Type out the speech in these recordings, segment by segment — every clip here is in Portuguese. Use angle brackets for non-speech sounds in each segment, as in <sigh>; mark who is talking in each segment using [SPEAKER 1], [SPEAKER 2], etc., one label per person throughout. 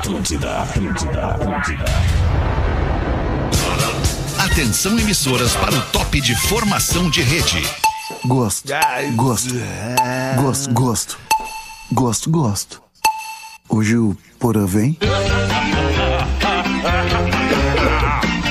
[SPEAKER 1] Atlântida, Atlântida, Atlântida.
[SPEAKER 2] Atenção emissoras para o top de formação de rede.
[SPEAKER 3] Gosto. Gosto. Gosto, gosto. Gosto, gosto. Hoje o Porã vem?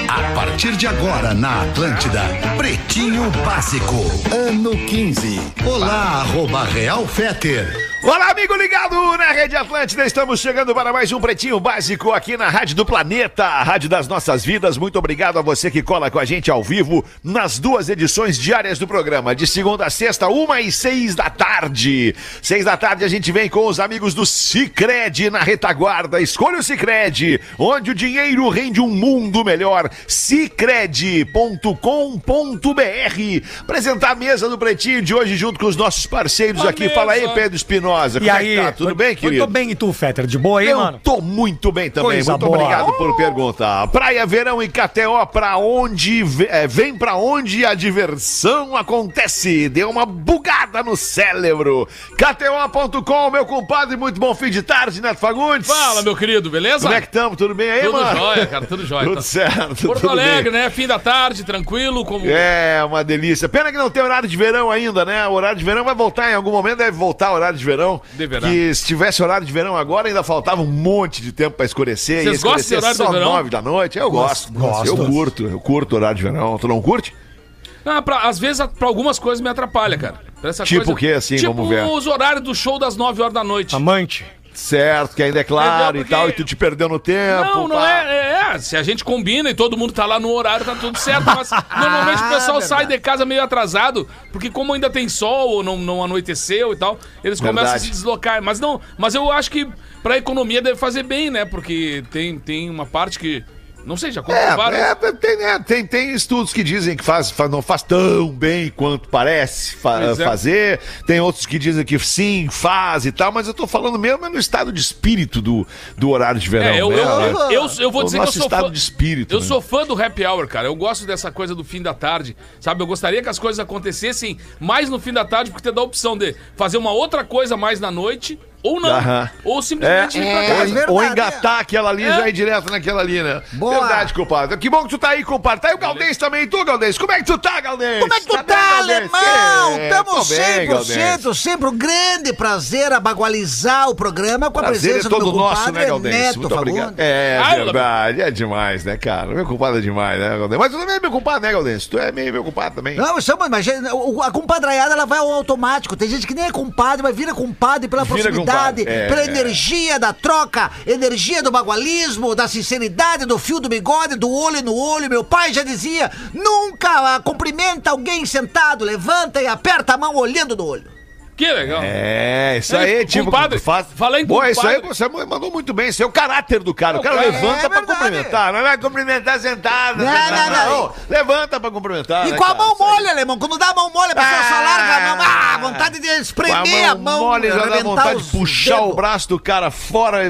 [SPEAKER 2] A partir de agora na Atlântida, Pretinho Básico, ano 15. Olá, arroba Real Feter.
[SPEAKER 4] Olá, amigo ligado na Rede Atlântida. Estamos chegando para mais um Pretinho Básico aqui na Rádio do Planeta, a Rádio das Nossas Vidas. Muito obrigado a você que cola com a gente ao vivo nas duas edições diárias do programa, de segunda a sexta, uma e seis da tarde. Seis da tarde a gente vem com os amigos do Cicred na retaguarda. Escolha o Cicred, onde o dinheiro rende um mundo melhor. Cicred.com.br. Apresentar a mesa do Pretinho de hoje junto com os nossos parceiros aqui. Fala aí,
[SPEAKER 5] mesa.
[SPEAKER 4] Pedro Espinosa.
[SPEAKER 6] E
[SPEAKER 4] é
[SPEAKER 6] aí,
[SPEAKER 4] tá? Tudo bem, querido?
[SPEAKER 6] Eu tô bem, e tu, Fetter? De boa aí,
[SPEAKER 4] Eu
[SPEAKER 6] mano?
[SPEAKER 4] tô muito bem também.
[SPEAKER 6] Coisa
[SPEAKER 4] muito
[SPEAKER 6] boa.
[SPEAKER 4] obrigado por perguntar. Praia, verão e KTO, pra onde é, vem pra onde a diversão acontece. Deu uma bugada no cérebro. KTO.com, meu compadre, muito bom fim de tarde, Neto Fagundes.
[SPEAKER 5] Fala, meu querido, beleza?
[SPEAKER 4] Como é que estamos? Tudo bem aí,
[SPEAKER 5] Tudo
[SPEAKER 4] mano?
[SPEAKER 5] jóia, cara, tudo jóia.
[SPEAKER 4] Tudo
[SPEAKER 5] Tá-
[SPEAKER 4] certo.
[SPEAKER 5] Porto
[SPEAKER 4] tudo
[SPEAKER 5] Alegre,
[SPEAKER 4] bem.
[SPEAKER 5] né? Fim da tarde, tranquilo, como...
[SPEAKER 4] É, uma delícia. Pena que não tem horário de verão ainda, né? O horário de verão vai voltar em algum momento, deve voltar o horário de verão.
[SPEAKER 5] Deverá.
[SPEAKER 4] Que se tivesse horário de verão agora, ainda faltava um monte de tempo pra escurecer.
[SPEAKER 5] Vocês gostam de horário
[SPEAKER 4] só
[SPEAKER 5] de verão?
[SPEAKER 4] nove da noite. Eu gosto.
[SPEAKER 6] gosto.
[SPEAKER 4] Eu curto, eu curto horário de verão. Tu não curte?
[SPEAKER 5] Ah, pra- às vezes, pra algumas coisas me atrapalha, cara. Pra essa
[SPEAKER 4] Tipo o quê, assim?
[SPEAKER 5] Tipo
[SPEAKER 4] Vamos ver.
[SPEAKER 5] os horários do show das 9 horas da noite.
[SPEAKER 6] Amante.
[SPEAKER 4] Certo, que ainda é claro
[SPEAKER 5] Entendeu?
[SPEAKER 4] e tal, e tu te perdeu no tempo.
[SPEAKER 5] Não, não
[SPEAKER 4] pá.
[SPEAKER 5] é, é. Se a gente combina e todo mundo tá lá no horário, tá tudo certo. Mas <laughs> normalmente o pessoal sai de casa meio atrasado, porque como ainda tem sol ou não, não anoiteceu e tal, eles começam a
[SPEAKER 4] Verdade.
[SPEAKER 5] se deslocar. Mas não, mas eu acho que pra economia deve fazer bem, né? Porque tem, tem uma parte que. Não sei, já comprovaram.
[SPEAKER 4] É, é, tem, né, tem, tem estudos que dizem que faz, faz- não faz tão bem quanto parece fa-
[SPEAKER 5] é.
[SPEAKER 4] fazer. Tem outros que dizem que sim, faz e tal, mas eu tô falando mesmo é no estado de espírito do, do horário de verão.
[SPEAKER 5] É, eu,
[SPEAKER 4] né?
[SPEAKER 5] eu, eu, eu vou
[SPEAKER 4] O
[SPEAKER 5] dizer que eu sou
[SPEAKER 4] estado
[SPEAKER 5] fã,
[SPEAKER 4] de espírito,
[SPEAKER 5] Eu
[SPEAKER 4] né?
[SPEAKER 5] sou fã do happy hour, cara. Eu gosto dessa coisa do fim da tarde, sabe? Eu gostaria que as coisas acontecessem mais no fim da tarde, porque te dá a opção de fazer uma outra coisa mais na noite, ou não.
[SPEAKER 4] Aham.
[SPEAKER 5] Ou simplesmente
[SPEAKER 4] É,
[SPEAKER 5] vir pra
[SPEAKER 4] ou,
[SPEAKER 5] casa.
[SPEAKER 3] verdade,
[SPEAKER 4] ou engatar aquela ali e
[SPEAKER 5] É.
[SPEAKER 4] já ir direto naquela ali, né?
[SPEAKER 3] Boa.
[SPEAKER 4] Verdade, compadre. Que bom que tu tá aí, compadre. Tá aí o Galdês também. Tu, Galdês? Como é que tu tá, Galdês?
[SPEAKER 3] Como é que tu
[SPEAKER 4] bem,
[SPEAKER 3] tá,
[SPEAKER 4] Galdês?
[SPEAKER 3] alemão?
[SPEAKER 4] É,
[SPEAKER 3] Tamo
[SPEAKER 4] tô bem,
[SPEAKER 3] 100%, sempre um grande prazer abagualizar o programa com a
[SPEAKER 4] Prazer
[SPEAKER 3] presença
[SPEAKER 4] é todo
[SPEAKER 3] do meu
[SPEAKER 4] nosso,
[SPEAKER 3] compadre
[SPEAKER 4] né, Galdês?
[SPEAKER 3] Neto
[SPEAKER 4] Muito obrigado.
[SPEAKER 3] Fagundes.
[SPEAKER 4] É
[SPEAKER 5] Ah,
[SPEAKER 4] verdade, é demais, né, cara? Meu compadre é demais, né, Galdês? Mas tu também é meu compadre, né, Galdês? Tu é meio meu compadre também.
[SPEAKER 3] Não, mas o- a compadraiada ela vai ao automático. Tem gente que nem é compadre, mas vira compadre pela
[SPEAKER 4] Vira
[SPEAKER 3] proximidade,
[SPEAKER 4] compadre, é.
[SPEAKER 3] pela energia da troca, energia do bagualismo, da sinceridade, do fio do bigode, do olho no olho. Meu pai já dizia: nunca cumprimenta alguém sentado, levanta e aperta a mão olhando no olho.
[SPEAKER 5] Que legal.
[SPEAKER 4] É, isso
[SPEAKER 5] É,
[SPEAKER 4] aí, tipo,
[SPEAKER 5] compadre,
[SPEAKER 4] faz...
[SPEAKER 5] falei em
[SPEAKER 4] Pô, isso aí você mandou muito bem, isso é o caráter do cara. O cara
[SPEAKER 5] É,
[SPEAKER 4] levanta
[SPEAKER 3] é
[SPEAKER 4] pra cumprimentar, não vai cumprimentar sentado.
[SPEAKER 3] Não, não, não.
[SPEAKER 4] Ô, Levanta pra cumprimentar.
[SPEAKER 3] E
[SPEAKER 4] né,
[SPEAKER 3] com a mão mole, alemão. Quando dá a mão mole, a pessoa só
[SPEAKER 4] Ah.
[SPEAKER 3] larga a mão. Ah, vontade de
[SPEAKER 4] Com
[SPEAKER 3] espremer a mão.
[SPEAKER 4] mole já dá vontade de puxar
[SPEAKER 3] dedos.
[SPEAKER 4] o braço do cara fora e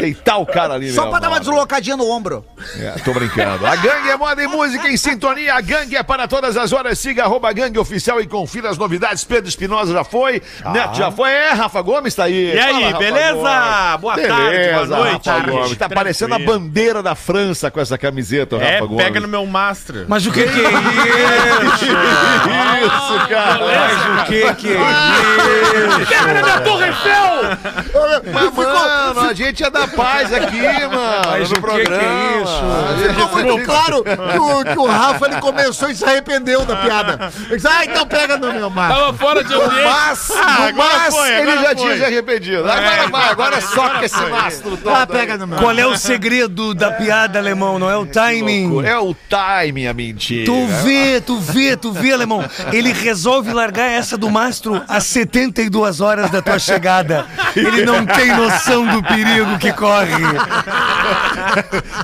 [SPEAKER 4] deitar o cara ali.
[SPEAKER 3] Só pra dar uma deslocadinha no ombro.
[SPEAKER 4] É, tô brincando. A gangue é moda e música em sintonia. A gangue é para todas as horas. Siga arroba gangue oficial e confira as novidades. Pedro Espinosa já foi. Neto já foi. É, Rafa Gomes tá aí.
[SPEAKER 6] E aí,
[SPEAKER 4] Fala,
[SPEAKER 6] beleza?
[SPEAKER 4] Gomes.
[SPEAKER 6] Boa
[SPEAKER 4] Beleza,
[SPEAKER 6] tarde, boa noite.
[SPEAKER 4] Rafa Gomes. Tá
[SPEAKER 6] Tranquilo.
[SPEAKER 4] parecendo a bandeira da França com essa camiseta, o
[SPEAKER 7] É,
[SPEAKER 4] Rafa Gomes.
[SPEAKER 7] pega no meu master.
[SPEAKER 6] Mas o que que é <laughs> isso?
[SPEAKER 4] Isso, cara.
[SPEAKER 6] Mas o que que é isso? <laughs>
[SPEAKER 5] Pega na minha torre Eiffel!
[SPEAKER 4] Mas, mano, a gente é da paz aqui, mano.
[SPEAKER 6] Mas
[SPEAKER 4] no
[SPEAKER 6] o que que é isso?
[SPEAKER 3] Ficou muito claro que o, que o Rafa ele começou e se arrependeu da piada. Ele disse, ah, então pega no meu mar.
[SPEAKER 5] Tava fora de ambiente.
[SPEAKER 4] Mas,
[SPEAKER 7] agora
[SPEAKER 4] mas
[SPEAKER 7] foi,
[SPEAKER 4] ele já
[SPEAKER 7] foi.
[SPEAKER 4] tinha se arrependido. Agora vai, agora soca esse mastro todo.
[SPEAKER 3] Ah, pega no meu
[SPEAKER 6] Qual é o segredo da piada, alemão? Não é o timing?
[SPEAKER 4] É o timing, a mentira.
[SPEAKER 6] Tu vê, tu vê, tu vê, alemão. Ele resolve largar essa do mastro às 72 horas da tua chegada. Ele não tem noção do perigo que corre.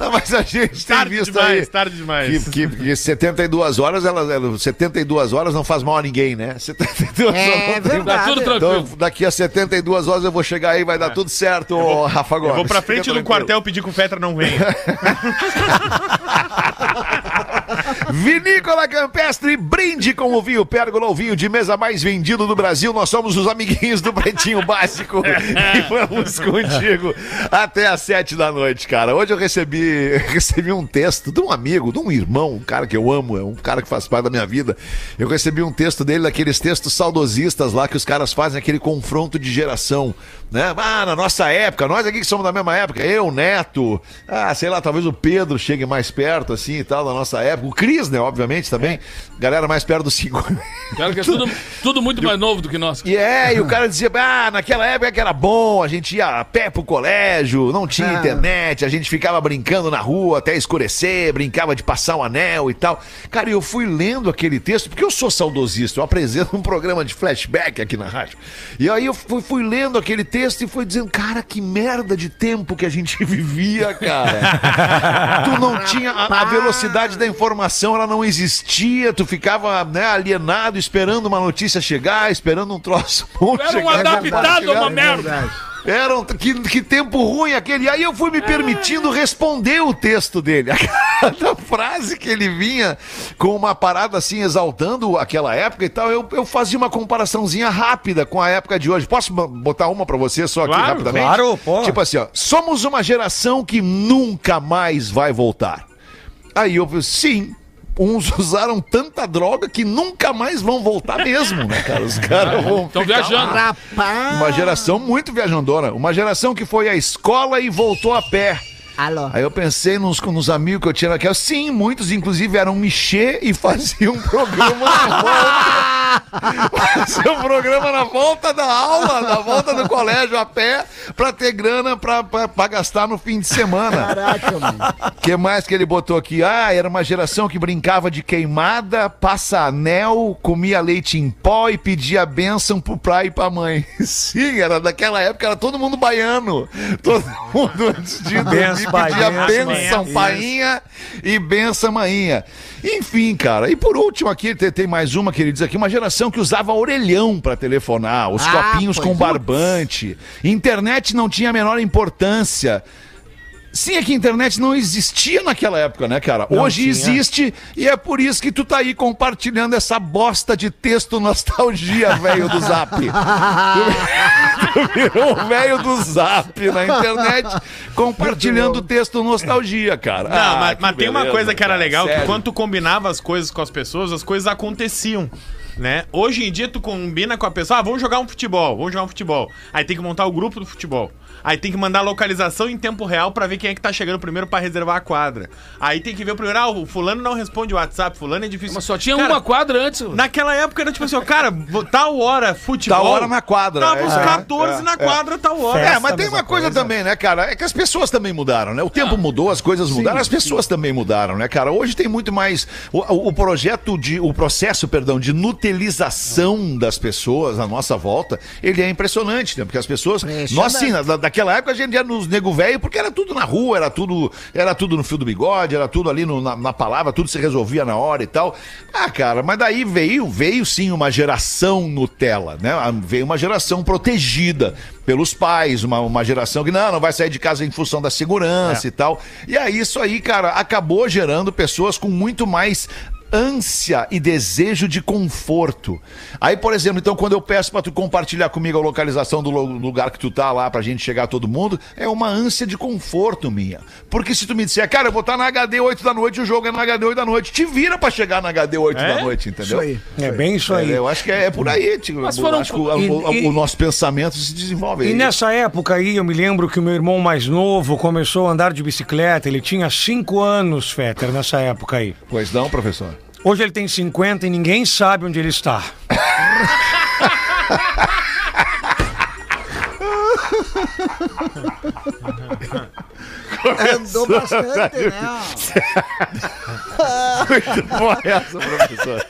[SPEAKER 4] Não, mas a gente tem
[SPEAKER 7] Tarde
[SPEAKER 4] visto
[SPEAKER 7] demais,
[SPEAKER 4] aí
[SPEAKER 7] tarde demais.
[SPEAKER 4] que, que, que 72 horas, elas, elas- 72 horas não faz mal a ninguém, né? 72
[SPEAKER 3] É
[SPEAKER 4] horas não tem-
[SPEAKER 3] verdade.
[SPEAKER 5] Tá tudo
[SPEAKER 4] Então,
[SPEAKER 5] tranquilo.
[SPEAKER 4] daqui a 72 horas eu vou chegar aí, vai dar tudo certo, ô, Rafa Gomes.
[SPEAKER 7] Eu vou pra frente do quartel pedir que o Fetra não venha. <laughs>
[SPEAKER 4] Vinícola Campestre, brinde com o vinho Pérgola, o vinho de mesa mais vendido do Brasil. Nós somos os amiguinhos do Pretinho <laughs> Básico e vamos contigo até às sete da noite, cara. Hoje eu recebi, <laughs> recebi um texto de um amigo, de um irmão, um cara que eu amo, é um cara que faz parte da minha vida. Eu recebi um texto dele, daqueles textos saudosistas lá que os caras fazem aquele confronto de geração, né? Ah, na nossa época, nós aqui que somos da mesma época, eu, Neto, ah, sei lá, talvez o Pedro chegue mais perto, assim e tal, da nossa época. O Cris, né, obviamente, também. Galera mais perto dos 50.
[SPEAKER 5] Cara, que é <laughs> tudo, tudo muito mais novo do que nós.
[SPEAKER 4] E é, e o cara dizia, ah, naquela época que era bom, a gente ia a pé pro colégio, não tinha
[SPEAKER 3] Ah.
[SPEAKER 4] internet, a gente ficava brincando na rua até escurecer, brincava de passar o anel e tal. Cara, e eu fui lendo aquele texto, porque eu sou saudosista, eu apresento <laughs> um programa de flashback aqui na rádio. E aí eu fui, fui lendo aquele texto e fui dizendo, cara, que merda de tempo que a gente <laughs> vivia, cara. tu não tinha a, a velocidade da informação, ela não existia, tu ficava né, alienado, esperando uma notícia chegar, esperando um troço bom
[SPEAKER 5] Era um
[SPEAKER 4] chegar.
[SPEAKER 5] adaptado a uma merda.
[SPEAKER 4] Era um, que, que tempo ruim aquele. Aí eu fui me permitindo responder o texto dele. <laughs> A cada frase que ele vinha com uma parada assim, exaltando aquela época e tal, eu, eu fazia uma comparaçãozinha rápida com a época de hoje. Posso botar uma pra você só aqui
[SPEAKER 6] Claro,
[SPEAKER 4] rapidamente?
[SPEAKER 6] claro, pô.
[SPEAKER 4] Tipo assim, ó. Somos uma geração que nunca mais vai voltar. Aí eu falei, sim. Uns <laughs> usaram tanta droga que nunca mais vão voltar mesmo, né, cara? Os caras vão.
[SPEAKER 5] Estão viajando.
[SPEAKER 3] Rapaz.
[SPEAKER 4] uma geração muito viajandora. Uma geração que foi à escola e voltou a pé.
[SPEAKER 3] Alô.
[SPEAKER 4] Aí eu pensei nos, nos amigos que eu tinha naquela. Sim, muitos inclusive eram mexer e faziam um programa na volta. <laughs> Faziam um programa na volta da aula, na volta do colégio a pé, pra ter grana pra, pra, pra gastar no fim de semana.
[SPEAKER 3] Caraca, mano. <laughs>
[SPEAKER 4] que mais que ele botou aqui? Ah, era uma geração que brincava de queimada, passa anel, comia leite em pó e pedia bênção pro pai e pra mãe. <laughs> Sim, era daquela época, era todo mundo baiano. Todo mundo antes de dormir
[SPEAKER 6] Pai,
[SPEAKER 4] pedia
[SPEAKER 6] benção,
[SPEAKER 4] painha e benção, maninha. Enfim, cara. E por último aqui, tem, tem mais uma que ele diz aqui, uma geração que usava orelhão pra telefonar, os
[SPEAKER 3] Ah,
[SPEAKER 4] copinhos com
[SPEAKER 3] é.
[SPEAKER 4] barbante. Internet não tinha a menor importância. Sim, é que a internet não existia naquela época, né, cara? Hoje
[SPEAKER 6] tinha.
[SPEAKER 4] existe e é por isso que tu tá aí compartilhando essa bosta de texto nostalgia, <laughs> velho do Zap. tu virou o velho do Zap na internet compartilhando texto nostalgia, cara.
[SPEAKER 7] Não,
[SPEAKER 4] Ah,
[SPEAKER 7] mas, mas tem uma
[SPEAKER 4] beleza,
[SPEAKER 7] coisa que era
[SPEAKER 4] cara,
[SPEAKER 7] legal,
[SPEAKER 4] sério.
[SPEAKER 7] que quando tu combinava as coisas com as pessoas, as coisas aconteciam. Né? Hoje em dia tu combina com a pessoa, ah, vamos jogar um futebol, vamos jogar um futebol. Aí tem que montar o grupo do futebol. Aí tem que mandar a localização em tempo real pra ver quem é que tá chegando primeiro pra reservar a quadra. Aí tem que ver o primeiro, ah, o fulano não responde o WhatsApp, fulano é difícil.
[SPEAKER 5] Mas só tinha
[SPEAKER 7] Cara,
[SPEAKER 5] uma quadra antes.
[SPEAKER 7] Naquela época era tipo assim, ó, cara, tal hora futebol.
[SPEAKER 4] Tal hora na quadra,
[SPEAKER 7] Tava
[SPEAKER 4] é,
[SPEAKER 7] uns
[SPEAKER 4] é,
[SPEAKER 7] 14
[SPEAKER 4] é,
[SPEAKER 7] na
[SPEAKER 4] é.
[SPEAKER 7] quadra, tal hora.
[SPEAKER 4] É, mas tem uma coisa,
[SPEAKER 6] coisa.
[SPEAKER 4] também, né, cara? É que as pessoas também mudaram, né? O tempo mudou, as coisas mudaram, as pessoas também mudaram, né, cara? Hoje tem muito mais. O, o- o projeto de. O processo, perdão, de nutilização das pessoas à nossa volta, ele é impressionante, né? Porque as pessoas. Nós, sim, na- daquela época a gente ia nos nego velho, porque era tudo na rua, era tudo, era tudo no fio do bigode, era tudo ali no- na, na palavra, tudo se resolvia na hora e tal. Ah, cara, mas daí veio, veio sim uma geração Nutella, né? Ah, Veio uma geração protegida pelos pais, uma, uma geração que não, não vai sair de casa em função da segurança e tal. E aí isso aí, cara, acabou gerando pessoas com muito mais ânsia e desejo de conforto. Aí, por exemplo, então, quando eu peço pra tu compartilhar comigo a localização do lugar que tu tá lá pra gente chegar todo mundo, é uma ânsia de conforto minha. Porque se tu me disser, cara, eu vou estar na HD 8 da noite, o jogo é na HD 8 da noite, te vira pra chegar na HD 8
[SPEAKER 7] É?
[SPEAKER 4] da noite, entendeu?
[SPEAKER 3] Isso aí.
[SPEAKER 6] É bem isso aí.
[SPEAKER 4] É, eu acho que é, é por aí, tipo,
[SPEAKER 5] Mas foram-
[SPEAKER 4] acho que o,
[SPEAKER 6] E-
[SPEAKER 4] o-
[SPEAKER 6] e-
[SPEAKER 4] o nosso pensamento se desenvolve.
[SPEAKER 6] E
[SPEAKER 4] aí.
[SPEAKER 6] nessa época aí, eu me lembro que o meu irmão mais novo começou a andar de bicicleta. Ele tinha 5 anos, Fetter, nessa época aí.
[SPEAKER 4] Pois não, professor?
[SPEAKER 6] Hoje ele tem 50 e ninguém sabe onde ele está. <laughs>
[SPEAKER 3] Andou bastante, né?
[SPEAKER 4] Muito boa essa, professor.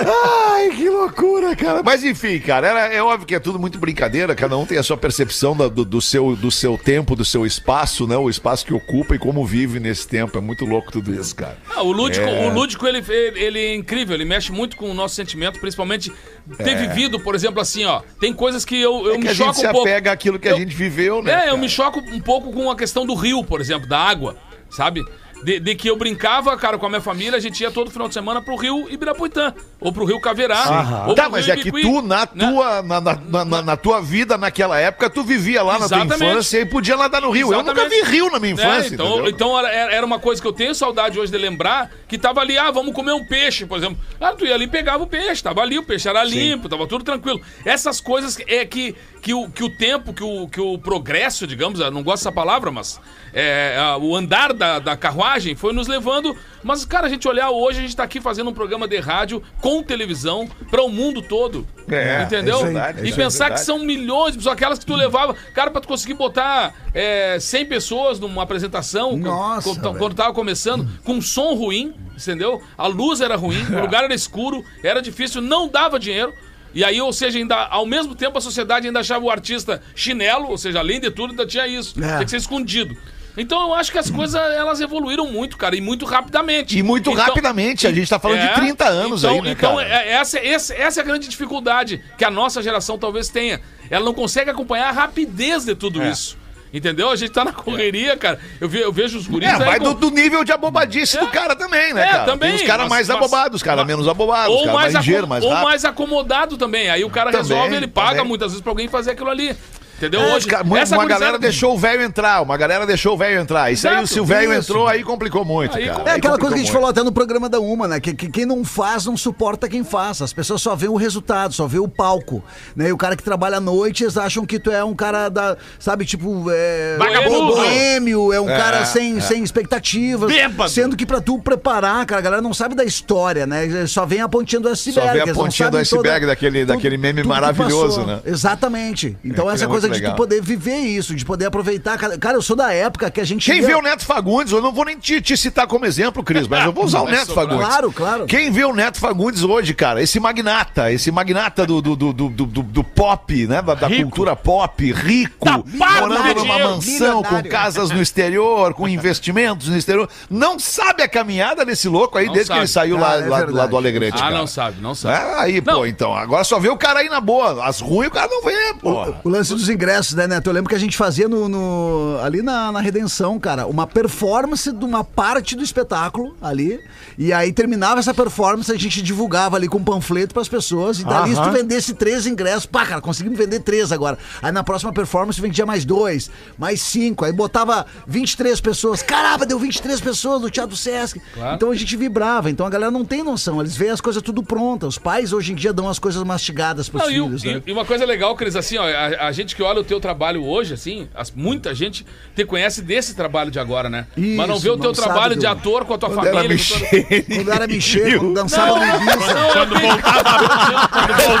[SPEAKER 4] Ai, que loucura, cara. Mas enfim, cara, era, é óbvio que é tudo muito brincadeira, cada um tem a sua percepção da- do, do seu, do seu tempo, do seu espaço, né? O espaço que ocupa e como vive nesse tempo. É muito louco tudo isso, cara.
[SPEAKER 5] Ah, o lúdico,
[SPEAKER 4] É.
[SPEAKER 5] o lúdico ele, ele, ele é incrível, ele mexe muito com o nosso sentimento, principalmente ter vivido, por exemplo, assim, ó. Tem coisas que eu, eu
[SPEAKER 4] É que
[SPEAKER 5] me
[SPEAKER 4] a gente
[SPEAKER 5] choco
[SPEAKER 4] se
[SPEAKER 5] um pouco.
[SPEAKER 4] apega àquilo que a
[SPEAKER 5] Eu-
[SPEAKER 4] gente viveu, né?
[SPEAKER 5] É, eu
[SPEAKER 4] cara?
[SPEAKER 5] me choco um pouco com a questão do rio, por exemplo, da água, sabe? De, de que eu brincava, cara, com a minha família, a gente ia todo final de semana pro Rio Ibirapuitã, ou pro Rio Caverá. ou
[SPEAKER 4] Tá,
[SPEAKER 5] pro
[SPEAKER 4] mas
[SPEAKER 5] Rio
[SPEAKER 4] é que tu, na
[SPEAKER 5] né?
[SPEAKER 4] tua, na, na, na- na- tua vida, naquela época, tu vivia lá na tua
[SPEAKER 5] Exatamente.
[SPEAKER 4] infância e podia nadar no rio. Eu nunca vi
[SPEAKER 5] Exatamente.
[SPEAKER 4] rio na minha infância,
[SPEAKER 5] É, então,
[SPEAKER 4] entendeu?
[SPEAKER 5] então era, era uma coisa que eu tenho saudade hoje de lembrar, que tava ali, ah, vamos comer um peixe, por exemplo. Ah, tu ia ali e pegava o peixe, tava ali, o peixe era limpo, tava tudo tranquilo. Essas coisas é que, que, o, que o tempo, que o, que o progresso, digamos, eu não gosto dessa palavra, mas é, o andar da, da carruagem foi nos levando. Mas, cara, a gente olhar hoje, a gente tá aqui fazendo um programa de rádio com televisão para o mundo todo.
[SPEAKER 4] É,
[SPEAKER 5] entendeu?
[SPEAKER 4] é verdade,
[SPEAKER 5] e
[SPEAKER 4] é
[SPEAKER 5] pensar que são milhões de pessoas, aquelas que tu levava. Cara, pra tu conseguir botar é, 100 pessoas numa apresentação,
[SPEAKER 3] Nossa,
[SPEAKER 5] quando,
[SPEAKER 3] velho.
[SPEAKER 5] quando tava começando, com som ruim, entendeu? A luz era ruim, o lugar era escuro, era difícil, não dava dinheiro. E aí, ou seja, ainda, ao mesmo tempo a sociedade ainda achava o artista chinelo, ou seja, além de tudo, ainda tinha isso.
[SPEAKER 3] É.
[SPEAKER 5] Tinha que ser escondido. Então eu acho que as coisas elas evoluíram muito, cara, e muito rapidamente.
[SPEAKER 4] E muito
[SPEAKER 5] Então-
[SPEAKER 4] rapidamente, a gente tá falando de 30 anos
[SPEAKER 5] então,
[SPEAKER 4] aí, né,
[SPEAKER 5] Então,
[SPEAKER 4] cara?
[SPEAKER 5] é- essa, essa, essa é a grande dificuldade que a nossa geração talvez tenha. Ela não consegue acompanhar a rapidez de tudo
[SPEAKER 4] É.
[SPEAKER 5] isso. Entendeu? A gente tá na correria, cara. Eu, ve- eu vejo os guris
[SPEAKER 4] É, vai
[SPEAKER 5] com-
[SPEAKER 4] do, do nível de abobadice do cara também, né,
[SPEAKER 5] É,
[SPEAKER 4] cara?
[SPEAKER 5] também,
[SPEAKER 4] Tem os caras mais
[SPEAKER 5] mas-
[SPEAKER 4] abobados, os caras menos abobados, os
[SPEAKER 5] ou
[SPEAKER 4] caras
[SPEAKER 5] mais,
[SPEAKER 4] mais ligeiros,
[SPEAKER 5] acom-
[SPEAKER 4] mais
[SPEAKER 5] ou mais acomodado também. Aí o cara
[SPEAKER 4] Também,
[SPEAKER 5] resolve, ele paga
[SPEAKER 4] também.
[SPEAKER 5] muitas vezes pra alguém fazer aquilo ali. Entendeu?
[SPEAKER 4] É,
[SPEAKER 5] Hoje,
[SPEAKER 4] cara, uma,
[SPEAKER 5] essa
[SPEAKER 4] uma
[SPEAKER 5] gurizada-
[SPEAKER 4] galera deixou o velho entrar, uma galera deixou o velho entrar. Isso aí,
[SPEAKER 5] Exato,
[SPEAKER 4] se o velho entrou, aí complicou muito,
[SPEAKER 5] Aí
[SPEAKER 4] cara.
[SPEAKER 3] É
[SPEAKER 4] Aí
[SPEAKER 3] aquela coisa que a gente
[SPEAKER 4] muito.
[SPEAKER 3] falou até no programa da Uma, né? Que, que quem não faz não suporta quem faz. As pessoas só veem o resultado, só vê o palco. Né? E o cara que trabalha à noite, eles acham que tu é um cara da. Sabe, tipo. É,
[SPEAKER 5] Vagabundo.
[SPEAKER 3] boêmio, é um
[SPEAKER 4] É,
[SPEAKER 3] cara sem,
[SPEAKER 4] é.
[SPEAKER 3] sem expectativas.
[SPEAKER 7] Bêbado.
[SPEAKER 3] Sendo que pra tu preparar, cara, a galera não sabe da história, né? Só vem a pontinha do iceberg.
[SPEAKER 4] Só vê a pontinha do iceberg daquele- daquele meme maravilhoso, né?
[SPEAKER 3] Exatamente. Então,
[SPEAKER 4] É,
[SPEAKER 3] essa
[SPEAKER 4] é
[SPEAKER 3] coisa de tu poder viver isso, de poder aproveitar. Cara, eu sou da época que a gente.
[SPEAKER 4] Quem vê o Neto Fagundes, eu não vou nem te, te citar como exemplo, Cris, mas eu vou usar o Neto. Fagundes.
[SPEAKER 3] Claro, claro.
[SPEAKER 4] Quem vê o Neto Fagundes hoje, cara, esse magnata, esse magnata do, do, do, do, do, do- do pop, né? Da, da cultura pop, rico, morando numa mansão, com casas no exterior, com investimentos no exterior. Não sabe a caminhada desse louco aí
[SPEAKER 5] Não
[SPEAKER 4] desde que
[SPEAKER 5] sabe.
[SPEAKER 4] ele saiu lá,
[SPEAKER 3] Cara, é
[SPEAKER 4] lá, lá do Alegrete.
[SPEAKER 5] Ah,
[SPEAKER 4] cara.
[SPEAKER 5] não sabe, não sabe.
[SPEAKER 4] É, aí,
[SPEAKER 5] Não.
[SPEAKER 4] pô, então. Agora só vê o cara aí na boa. As ruins o cara não vê, pô.
[SPEAKER 3] O lance dos ingressos, né, Neto? Eu lembro que a gente fazia no, no- ali na, na Redenção, cara, uma performance de uma parte do espetáculo ali. E aí terminava essa performance, a gente divulgava ali com um panfleto pras pessoas. E dali, se tu vendesse três ingressos, pá, cara, conseguimos vender três agora. Aí na próxima performance vendia mais dois, mais cinco. Aí botava 23 pessoas. Caramba, deu 23 pessoas no Teatro Sesc. Então a gente vibrava. Então a galera não tem noção. Eles veem as coisas tudo prontas. Os pais hoje em dia dão as coisas mastigadas pros
[SPEAKER 5] Não, e,
[SPEAKER 3] filhos, né?
[SPEAKER 5] e- e uma coisa legal, Cris, assim, ó, a, a gente que olha o teu trabalho hoje, assim, as- muita gente te conhece desse trabalho de agora, né? Mas não
[SPEAKER 3] Isso,
[SPEAKER 5] vê o teu trabalho de ator com a tua
[SPEAKER 4] Quando era
[SPEAKER 5] família. toda-
[SPEAKER 3] Quando era mexer, quando dançava no Ibiza.
[SPEAKER 5] Não,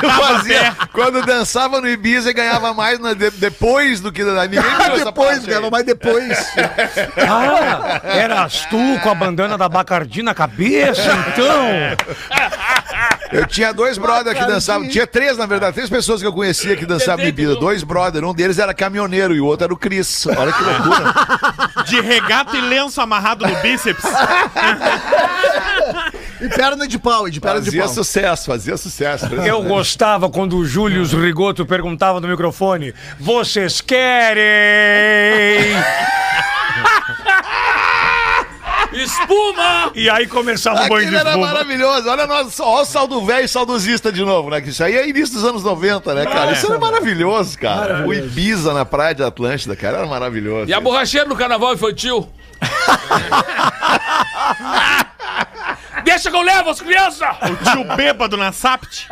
[SPEAKER 5] Eu
[SPEAKER 4] fazia, quando dançava no Ibiza e ganhava mais na- de- depois do que ninguém viu
[SPEAKER 3] depois, ganhava mais depois.
[SPEAKER 6] Ah, eras tu com a bandana da Bacardi na cabeça, então?
[SPEAKER 4] Eu tinha dois brothers que dançavam, tinha três na verdade, três pessoas que eu conhecia que dançavam Ibiza, dois brothers, um deles era caminhoneiro e o outro era o Cris. Olha que loucura.
[SPEAKER 7] De regata e lenço amarrado no bíceps. <laughs>
[SPEAKER 3] E perna de pau, e de perna de
[SPEAKER 4] Fazia
[SPEAKER 3] pau.
[SPEAKER 4] sucesso, fazia sucesso.
[SPEAKER 6] Eu gostava quando o Júlio Rigoto perguntava no microfone: Vocês querem?
[SPEAKER 5] Espuma!
[SPEAKER 6] E aí começava o banho de
[SPEAKER 4] era
[SPEAKER 6] espuma.
[SPEAKER 4] maravilhoso. Olha nós, ó, o saldo velho e saudosista de novo, né? Que isso aí é início dos anos 90, né, cara? Isso era maravilhoso, cara. O Ibiza na praia de Atlântida, cara, era maravilhoso.
[SPEAKER 5] E a borracheira no carnaval infantil? <laughs> Deixa que eu levo as crianças!
[SPEAKER 7] O tio bêbado na Sapt.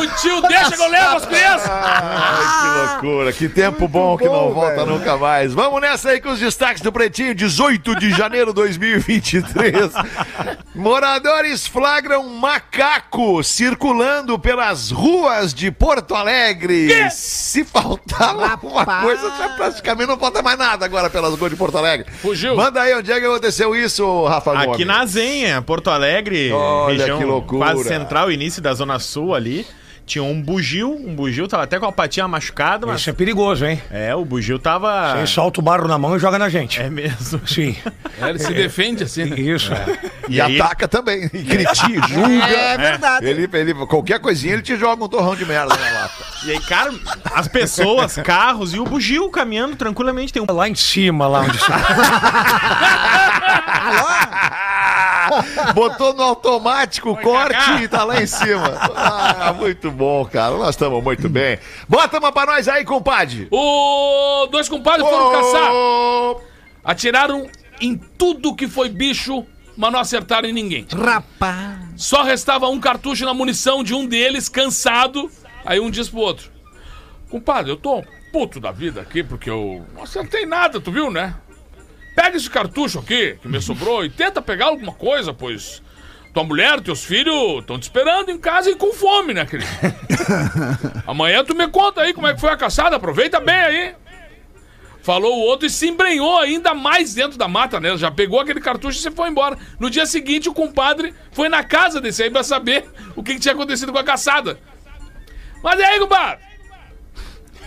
[SPEAKER 5] O tio deixa que eu levo as crianças!
[SPEAKER 4] Ai, que loucura, que tempo bom que não volta nunca mais. Vamos nessa aí com os destaques do Pretinho, 18 de janeiro de 2023. Moradores flagram macaco circulando pelas ruas de Porto Alegre. Se faltava uma coisa, já praticamente não falta mais nada agora pelas ruas de Porto Alegre.
[SPEAKER 5] Fugiu.
[SPEAKER 4] Manda aí onde é que aconteceu isso, Rafa Gomes.
[SPEAKER 7] Aqui na Zenha, Porto Alegre,
[SPEAKER 4] Olha
[SPEAKER 7] região
[SPEAKER 4] que loucura.
[SPEAKER 7] quase central, início da Zona Sul ali. tinha um bugio, um bugio tava até com a patinha machucada, mas.
[SPEAKER 6] Isso é perigoso, hein?
[SPEAKER 7] É, o bugio tava.
[SPEAKER 6] Ele solta o barro na mão e joga na gente.
[SPEAKER 7] É mesmo.
[SPEAKER 6] Sim,
[SPEAKER 5] É, ele se defende assim, né?
[SPEAKER 6] isso.
[SPEAKER 4] E,
[SPEAKER 7] aí-
[SPEAKER 4] ataca também. E <laughs> critica, julga.
[SPEAKER 3] É verdade.
[SPEAKER 4] Ele, ele, qualquer coisinha ele te joga um torrão de merda na lata.
[SPEAKER 7] E aí, cara, as pessoas, carros e o bugio caminhando tranquilamente. Tem um.
[SPEAKER 6] Lá em cima, lá onde está. <laughs> <laughs> <laughs>
[SPEAKER 4] Botou no automático o corte e tá lá em cima. Ah, muito bom, cara. Nós estamos muito bem. Bota uma pra nós aí, compadre.
[SPEAKER 5] O dois compadres foram caçar. Atiraram em tudo que foi bicho, mas não acertaram em ninguém.
[SPEAKER 3] Rapaz.
[SPEAKER 5] Só restava um cartucho na munição de um deles, cansado. Aí um diz pro outro: Compadre, eu tô puto da vida aqui porque eu não acertei nada, tu viu, né? Pega esse cartucho aqui que me sobrou e tenta pegar alguma coisa, pois tua mulher, teus filhos estão te esperando em casa e com fome, né, querido? <laughs> Amanhã tu me conta aí como é que foi a caçada, aproveita bem aí. Falou o outro e se embrenhou ainda mais dentro da mata, né? Já pegou aquele cartucho e se foi embora. No dia seguinte, o compadre foi na casa desse aí pra saber o que, que tinha acontecido com a caçada. Mas e aí, compadre?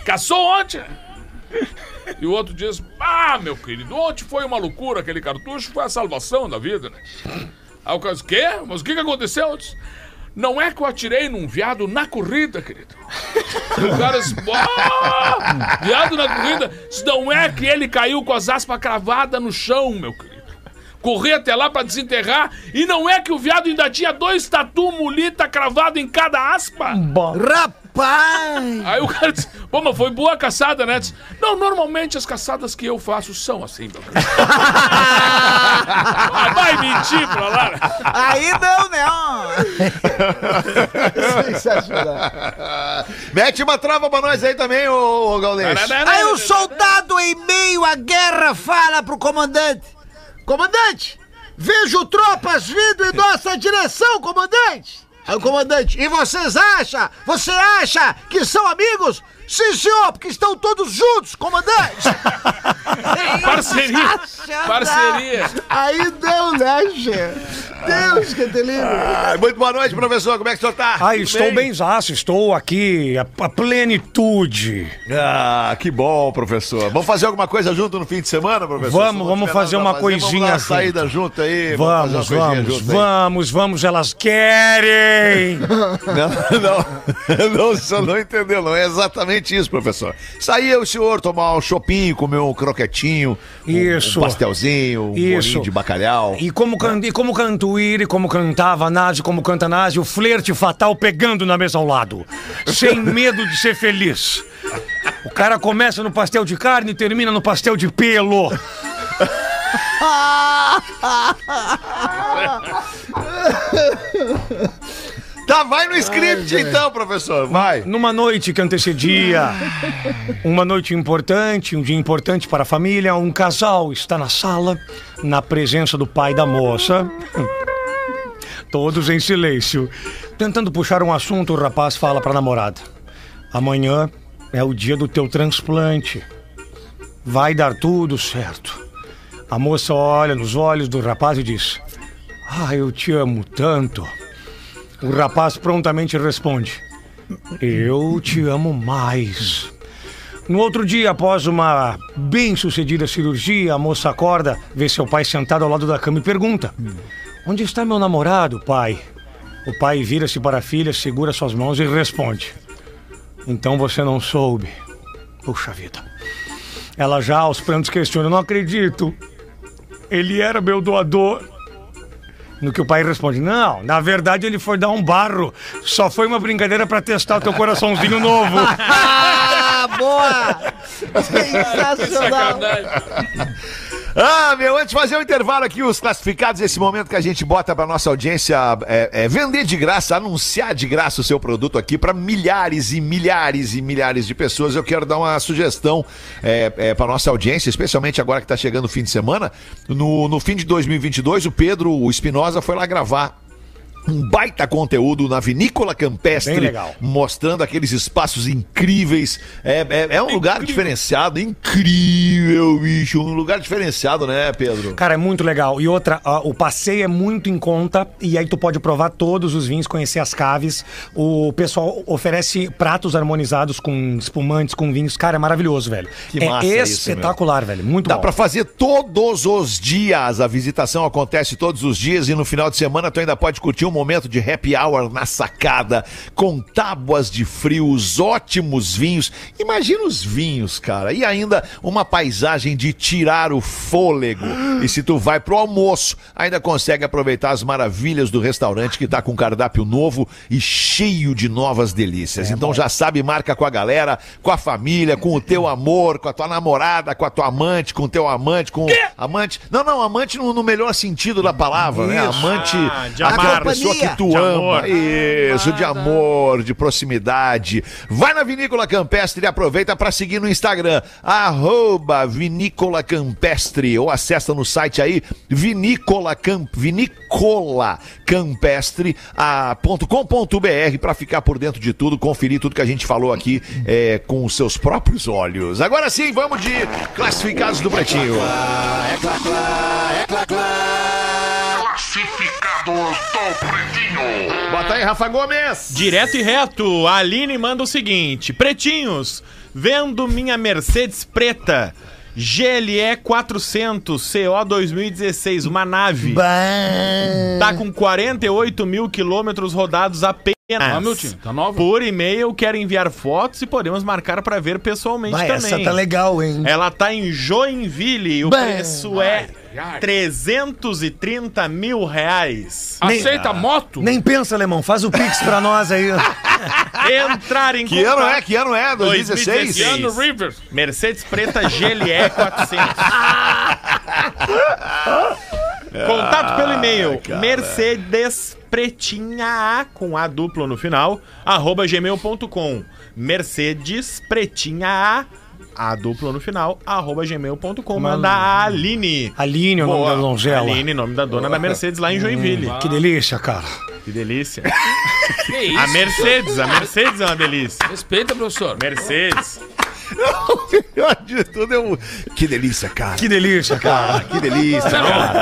[SPEAKER 5] Caçou ontem? E o outro diz: Ah, meu querido, ontem foi uma loucura aquele cartucho, foi a salvação da vida, né? Aí o cara diz: Quê? Mas o que, que aconteceu? Eu disse, Não é que eu atirei num viado na corrida, querido. E o cara diz: "Ah, Viado na corrida? Não é que ele caiu com as aspas cravadas no chão, meu querido. Corri até lá pra desenterrar e não é que o viado ainda tinha dois tatu mulita cravado em cada aspa?
[SPEAKER 3] Rapaz.
[SPEAKER 5] Aí o cara disse, pô, mas foi boa a caçada, né? Disse, não, normalmente as caçadas que eu faço são assim, meu. Ah, <laughs> vai mentir pra lá. né?
[SPEAKER 3] Aí não, né? <laughs> Sensacional.
[SPEAKER 4] Mete uma trava pra nós aí também, ô, ô.
[SPEAKER 3] Aí o soldado em meio à guerra fala pro comandante: Comandante, vejo tropas vindo em nossa direção, comandante. Comandante, e vocês acham? Você acha que são amigos? Sim, senhor, porque estão todos juntos, comandante. <laughs>
[SPEAKER 5] Parceria. Parceria.
[SPEAKER 3] Aí não, né, gente? Deus que te livre.
[SPEAKER 4] Ah, muito boa noite, professor. Como é que o senhor tá?
[SPEAKER 6] Ah,
[SPEAKER 4] Tudo
[SPEAKER 6] estou bem zaço, estou aqui, a, a plenitude.
[SPEAKER 4] Ah, que bom, professor. Vamos fazer alguma coisa junto no fim de semana, professor?
[SPEAKER 6] Vamos, vamos fazer uma
[SPEAKER 4] Vamos
[SPEAKER 6] coisinha
[SPEAKER 4] dar uma
[SPEAKER 6] junto.
[SPEAKER 4] saída junto aí.
[SPEAKER 6] Vamos,
[SPEAKER 4] fazer
[SPEAKER 6] vamos,
[SPEAKER 4] junto aí.
[SPEAKER 6] vamos, vamos, elas querem! <laughs>
[SPEAKER 4] Não, não, <laughs> não, o senhor não entendeu, não é exatamente isso, professor. Sair o senhor tomar um chopinho, comer um croquetinho, um-
[SPEAKER 6] Isso.
[SPEAKER 4] um pastelzinho, um
[SPEAKER 6] Isso.
[SPEAKER 4] bolinho de bacalhau.
[SPEAKER 6] E como, can, e como canta o Iri, como cantava a Nazi, como canta a Nazi, o flerte fatal pegando na mesa ao lado. Sem <laughs> medo de ser feliz. O cara começa no pastel de carne e termina no pastel de pelo. <laughs> <laughs>
[SPEAKER 4] Tá, vai no script então, professor, vai.
[SPEAKER 6] Numa noite que antecedia uma noite importante, um dia importante para a família, um casal está na sala, na presença do pai da moça. Todos em silêncio. Tentando puxar um assunto, o rapaz fala para a namorada: Amanhã é o dia do teu transplante. Vai dar tudo certo. A moça olha nos olhos do rapaz e diz: Ah, eu te amo tanto. O rapaz prontamente responde: Eu te amo mais. No outro dia, após uma bem-sucedida cirurgia, a moça acorda, vê seu pai sentado ao lado da cama e pergunta: Onde está meu namorado, pai? O pai vira-se para a filha, segura suas mãos e responde: Então você não soube. Puxa vida. Ela já aos prantos questiona: Não acredito. Ele era meu doador. No que o pai responde: Não, na verdade ele foi dar um barro. Só foi uma brincadeira pra testar o teu coraçãozinho novo. <laughs>
[SPEAKER 3] Ah, boa! <laughs> Sensacional!
[SPEAKER 4] Ah, meu, antes de fazer o intervalo aqui, os classificados, esse momento que a gente bota pra nossa audiência é, é vender de graça, anunciar de graça o seu produto aqui pra milhares e milhares e milhares de pessoas. Eu quero dar uma sugestão é, é, pra nossa audiência, especialmente agora que tá chegando o fim de semana. No, no fim de 2022, o Pedro Espinosa foi lá gravar um baita conteúdo na Vinícola Campestre, mostrando aqueles espaços incríveis. É, é, é um lugar diferenciado, incrível, bicho. Um lugar diferenciado, né, Pedro?
[SPEAKER 6] Cara, é muito legal. E outra, ó, o passeio é muito em conta e aí tu pode provar todos os vinhos, conhecer as caves. O pessoal oferece pratos harmonizados com espumantes, com vinhos. Cara, é maravilhoso, velho.
[SPEAKER 4] Que
[SPEAKER 6] é
[SPEAKER 4] massa isso,
[SPEAKER 6] espetacular, velho. Muito
[SPEAKER 4] Dá
[SPEAKER 6] bom.
[SPEAKER 4] pra fazer todos os dias. A visitação acontece todos os dias e no final de semana tu ainda pode curtir um momento de happy hour na sacada, com tábuas de frios, ótimos vinhos. Imagina os vinhos, cara. E ainda uma paisagem de tirar o fôlego. E se tu vai pro almoço, ainda consegue aproveitar as maravilhas do restaurante que tá com cardápio novo e cheio de novas delícias. então já sabe, marca com a galera, com a família, com o teu amor, com a tua namorada, com a tua amante, com o teu amante, com amante. Não, não, amante no, no melhor sentido da palavra, né?
[SPEAKER 6] Isso.
[SPEAKER 4] Amante,
[SPEAKER 7] Ah, de
[SPEAKER 3] amar.
[SPEAKER 4] Pessoa que tu
[SPEAKER 7] De
[SPEAKER 4] ama.
[SPEAKER 7] amor.
[SPEAKER 4] Isso, de amor, de proximidade. Vai na Vinícola Campestre e aproveita para seguir no Instagram, arroba Vinícola Campestre, ou acessa no site aí, vinícola, camp, vinícola campestre, ah, ponto com ponto br para ficar por dentro de tudo, conferir tudo que a gente falou aqui é, com os seus próprios olhos. Agora sim, vamos de classificados do Pretinho. Bota aí, Rafa Gomes.
[SPEAKER 7] Direto e reto, a Aline manda o seguinte: Pretinhos, vendo minha Mercedes preta. GLE 400 CO 2016, uma nave. Tá com 48 mil quilômetros rodados apenas.
[SPEAKER 5] Ah, meu time, tá nova?
[SPEAKER 7] Por e-mail, quero enviar fotos e podemos marcar pra ver pessoalmente
[SPEAKER 8] Vai,
[SPEAKER 7] também.
[SPEAKER 8] essa tá legal, hein?
[SPEAKER 7] Ela tá em Joinville e o
[SPEAKER 8] Bah.
[SPEAKER 7] preço é
[SPEAKER 5] ai.
[SPEAKER 7] 330 mil reais.
[SPEAKER 5] Aceita moto?
[SPEAKER 6] Nem pensa, alemão. Faz o pix pra nós aí. <laughs>
[SPEAKER 7] Entrar em
[SPEAKER 4] Que ano é? Que ano é? 2016?
[SPEAKER 7] 2016.
[SPEAKER 5] Keanu Rivers.
[SPEAKER 7] Mercedes preta GLE 400. <laughs> Contato pelo e-mail Mercedes Pretinha A com A duplo no final arroba gmail.com Mercedes Pretinha A A duplo no final arroba gmail.com Manda a Aline
[SPEAKER 6] Aline é o nome
[SPEAKER 7] Boa.
[SPEAKER 6] da donzela.
[SPEAKER 7] Aline, nome da dona da Mercedes lá em Joinville
[SPEAKER 6] Que delícia, cara.
[SPEAKER 7] Que delícia
[SPEAKER 5] Que isso?
[SPEAKER 7] A Mercedes, a Mercedes é uma delícia
[SPEAKER 5] Respeita, professor.
[SPEAKER 7] Mercedes <laughs>
[SPEAKER 4] O pior de tudo é o... Que delícia, cara.
[SPEAKER 6] Que delícia, cara.
[SPEAKER 4] Que delícia.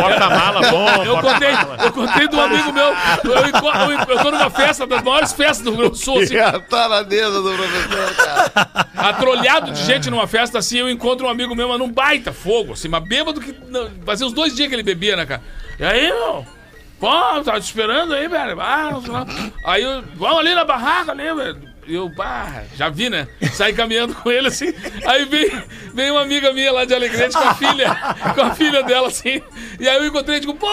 [SPEAKER 7] Porta-mala bom
[SPEAKER 5] Eu contei, eu contei de um amigo meu. Eu, enco- eu, eu tô numa festa, das maiores festas do Rio Grande do Sul, assim, <laughs>
[SPEAKER 4] a taradeza do professor, cara.
[SPEAKER 5] atrolhado de gente numa festa assim, eu encontro um amigo meu, mas num baita fogo, assim, mas bêbado que. não, fazia uns dois dias que ele bebia, né, cara? E aí, meu? Pô, tava te esperando aí, velho. Ah, não sei lá. aí eu, vamos ali na barraca ali, velho. Eu, pá, já vi, né? Saí caminhando com ele assim. Aí veio, veio uma amiga minha lá de Alegrete com a filha, com a filha dela, assim. E aí eu encontrei, digo, pô,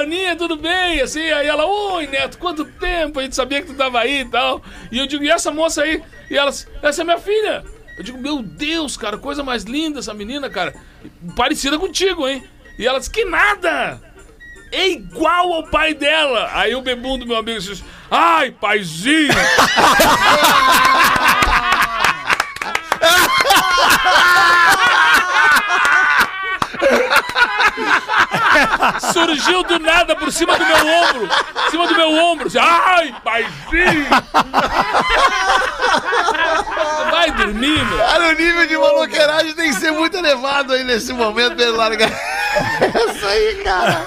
[SPEAKER 5] Aninha, tudo bem? Assim, aí ela, oi, Neto, quanto tempo? A gente sabia que tu tava aí e tal. E eu digo, e essa moça aí? E ela, essa é minha filha. Eu digo, meu Deus, cara, coisa mais linda essa menina, cara. Parecida contigo, hein? E ela disse, que nada! É igual ao pai dela! Aí o bebum do meu amigo disse, ai, paizinho! <laughs> <laughs> Surgiu do nada por cima do meu ombro! Por cima do meu ombro! Assim, ai, paizinho! <laughs> Vai dormir, meu!
[SPEAKER 4] Cara, o nível de maloqueiragem tem que ser muito elevado aí nesse momento pra ele largar. <laughs> Essa aí, cara.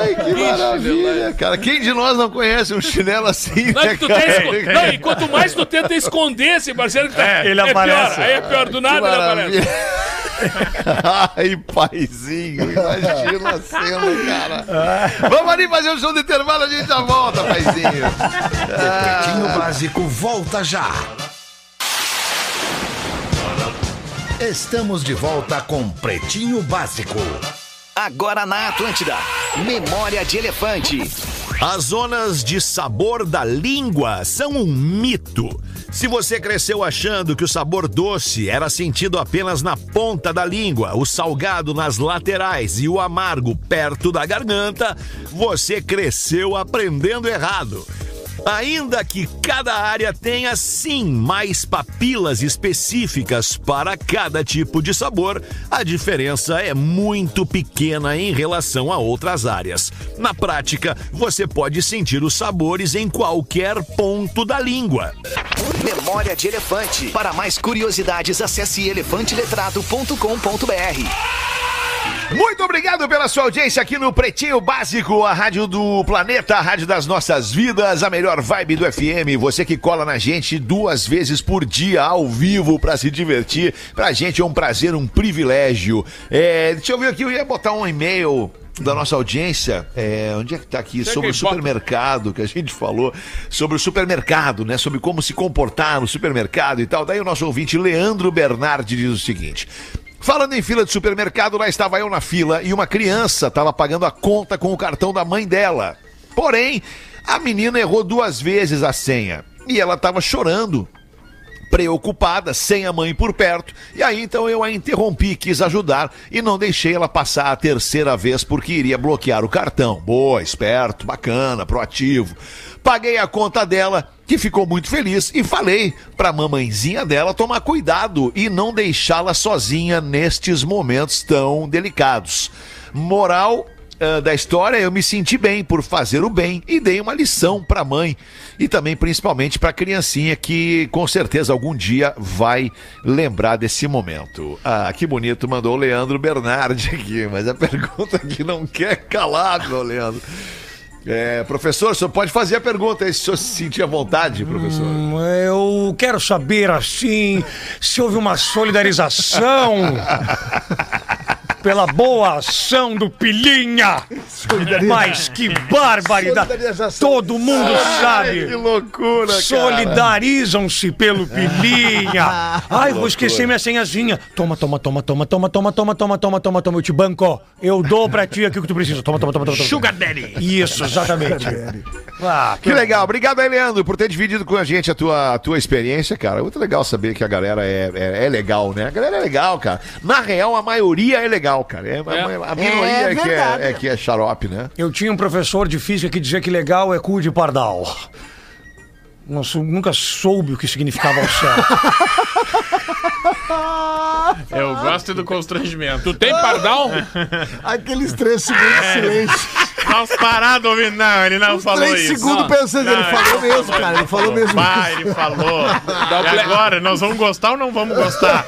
[SPEAKER 4] Ai, que maravilha, cara. Quem de nós não conhece um chinelo assim,
[SPEAKER 5] Não,
[SPEAKER 4] né,
[SPEAKER 5] tu esco- não, e quanto mais tu tenta esconder esse parceiro que tá.
[SPEAKER 6] É, ele
[SPEAKER 5] é
[SPEAKER 6] aparece.
[SPEAKER 5] Pior. Aí é pior, do nada ele aparece.
[SPEAKER 4] Ai, paizinho, imagina a cena, cara. Vamos ali fazer o show de intervalo, a gente já volta, paizinho.
[SPEAKER 2] Pretinho Básico volta já. Estamos de volta com Pretinho Básico.
[SPEAKER 9] Agora na Atlântida. Memória de Elefante.
[SPEAKER 4] As zonas de sabor da língua são um mito. Se você cresceu achando que o sabor doce era sentido apenas na ponta da língua, o salgado nas laterais e o amargo perto da garganta, você cresceu aprendendo errado.
[SPEAKER 2] Ainda que cada área tenha sim mais papilas específicas para cada tipo de sabor, a diferença é muito pequena em relação a outras áreas. Na prática, você pode sentir os sabores em qualquer ponto da língua.
[SPEAKER 9] Memória de Elefante. Para mais curiosidades, acesse elefanteletrado.com.br.
[SPEAKER 4] Muito obrigado pela sua audiência aqui no Pretinho Básico, a rádio do planeta, a rádio das nossas vidas, a melhor vibe do FM. Você que cola na gente duas vezes por dia ao vivo pra se divertir. Pra gente é um prazer, um privilégio. É, deixa eu ver aqui, eu ia botar um e-mail da nossa audiência, é, onde é que tá aqui?
[SPEAKER 5] Você
[SPEAKER 4] sobre o
[SPEAKER 5] que bota.
[SPEAKER 4] supermercado, que a gente falou, sobre o supermercado, né? Sobre como se comportar no supermercado e tal. Daí o nosso ouvinte, Leandro Bernardi, diz o seguinte. Falando em fila de supermercado, lá estava eu na fila e uma criança estava pagando a conta com o cartão da mãe dela. Porém, a menina errou duas vezes a senha e ela estava chorando preocupada, sem a mãe por perto. E aí então eu a interrompi, quis ajudar e não deixei ela passar a terceira vez porque iria bloquear o cartão. Boa, esperto, bacana, proativo. Paguei a conta dela, que ficou muito feliz, e falei pra mamãezinha dela tomar cuidado e não deixá-la sozinha nestes momentos tão delicados. Moral ah, da história, eu me senti bem por fazer o bem e dei uma lição pra mãe e também principalmente pra criancinha que com certeza algum dia vai lembrar desse momento. Ah, que bonito, mandou o Leandro Bernardi aqui, mas a <laughs> pergunta que não quer calar, meu Leandro. É, professor, o senhor pode fazer a pergunta aí se o senhor se sentir à vontade, professor.
[SPEAKER 6] Hum, Eu quero saber, assim, se houve uma solidarização pela boa ação do Pilinha. Mas que barbaridade. Todo mundo
[SPEAKER 4] Que
[SPEAKER 6] sabe.
[SPEAKER 4] loucura, cara.
[SPEAKER 6] Solidarizam-se pelo Pilinha. Ai, vou esquecer minha senhazinha. Toma, toma, toma, toma, toma, toma, toma, toma, toma, toma, toma. Eu te banco. Eu dou pra ti aqui o que tu precisa. Toma, toma, toma, toma. toma.
[SPEAKER 7] Sugar Daddy.
[SPEAKER 6] Isso, exatamente. <laughs> Ah,
[SPEAKER 4] Que legal, obrigado aí, Leandro, por ter dividido com a gente a tua, a tua experiência, cara. Muito legal saber que a galera é, é, é legal, né? A galera é legal, cara. Na real, a maioria é legal, cara. É, a, a minoria é, que
[SPEAKER 3] verdade.
[SPEAKER 4] é, é que é xarope, né?
[SPEAKER 6] Eu tinha um professor de física que dizia que legal é cu de pardal. Não sou- nunca soube o que significava ao certo. <laughs>
[SPEAKER 7] Eu gosto do constrangimento.
[SPEAKER 5] Tu tem pardal? <laughs>
[SPEAKER 8] Aqueles três segundos de silêncio.
[SPEAKER 7] Nós parados ouvindo. Não, ele não falou
[SPEAKER 8] Três
[SPEAKER 7] isso.
[SPEAKER 8] segundos pensando. Ele
[SPEAKER 7] Não,
[SPEAKER 8] falou
[SPEAKER 7] ele
[SPEAKER 8] mesmo, cara. Ele falou mesmo.
[SPEAKER 7] Bah, ele falou.
[SPEAKER 5] o
[SPEAKER 7] E agora, nós vamos gostar ou não vamos gostar?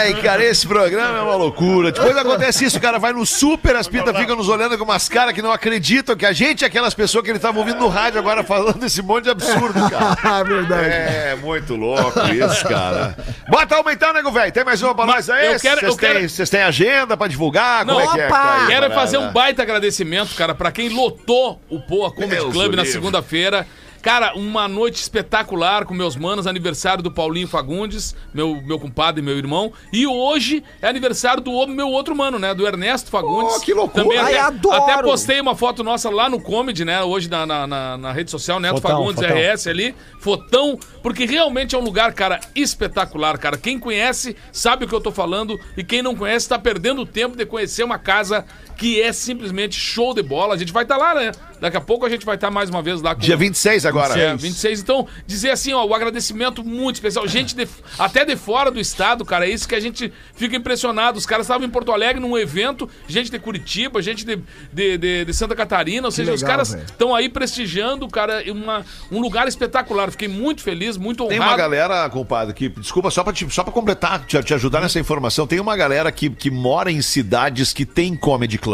[SPEAKER 4] Ai, cara, esse programa é uma loucura. Depois acontece isso, o cara vai no super, as pintas ficam nos olhando com umas caras que não acreditam que a gente é aquelas pessoas que ele tava ouvindo no rádio agora falando esse monte de absurdo, cara. <laughs>
[SPEAKER 8] Ah, verdade.
[SPEAKER 4] É, muito louco isso, cara. Bota aumentar, nego velho. Tem mais uma pra nós aí?
[SPEAKER 5] eu quero- eu
[SPEAKER 4] Vocês têm,
[SPEAKER 5] quero-
[SPEAKER 4] têm agenda pra divulgar? Como
[SPEAKER 5] Não,
[SPEAKER 4] é que é? que
[SPEAKER 3] opa!
[SPEAKER 4] tá aí,
[SPEAKER 5] Quero
[SPEAKER 4] parada?
[SPEAKER 5] fazer um baita agradecimento, cara, pra quem lotou o Poa Comedy Club na segunda-feira. Cara, uma noite espetacular com meus manos, aniversário do Paulinho Fagundes, meu, meu compadre e meu irmão. E hoje é aniversário do meu outro mano, né? Do Ernesto Fagundes.
[SPEAKER 4] Oh, que loucura.
[SPEAKER 5] Também
[SPEAKER 3] Ai,
[SPEAKER 5] até,
[SPEAKER 3] adoro.
[SPEAKER 5] até postei uma foto nossa lá no Comedy, né? Hoje na, na, na- na rede social, Neto
[SPEAKER 6] Fotão,
[SPEAKER 5] Fagundes
[SPEAKER 6] fotão.
[SPEAKER 5] RS ali. Fotão, porque realmente é um lugar, cara, espetacular, cara. Quem conhece sabe o que eu tô falando e quem não conhece tá perdendo tempo de conhecer uma casa que é simplesmente show de bola. A gente vai estar lá, né? Daqui a pouco a gente vai estar mais uma vez lá com
[SPEAKER 4] Dia 26 agora.
[SPEAKER 5] é, 26. Então, dizer assim, ó, o agradecimento muito especial. Gente de- até de fora do estado, cara, é isso que a gente fica impressionado. Os caras estavam em Porto Alegre num evento, gente de Curitiba, gente de, de, de- de Santa Catarina, ou seja, os
[SPEAKER 8] legal,
[SPEAKER 5] caras
[SPEAKER 8] velho.
[SPEAKER 5] estão aí prestigiando, cara, uma, um lugar espetacular. Fiquei muito feliz, muito honrado.
[SPEAKER 4] Tem uma galera, compadre, que, desculpa, só pra, te, só pra completar, te, te ajudar nessa informação, tem uma galera que, que mora em cidades que tem comedy club.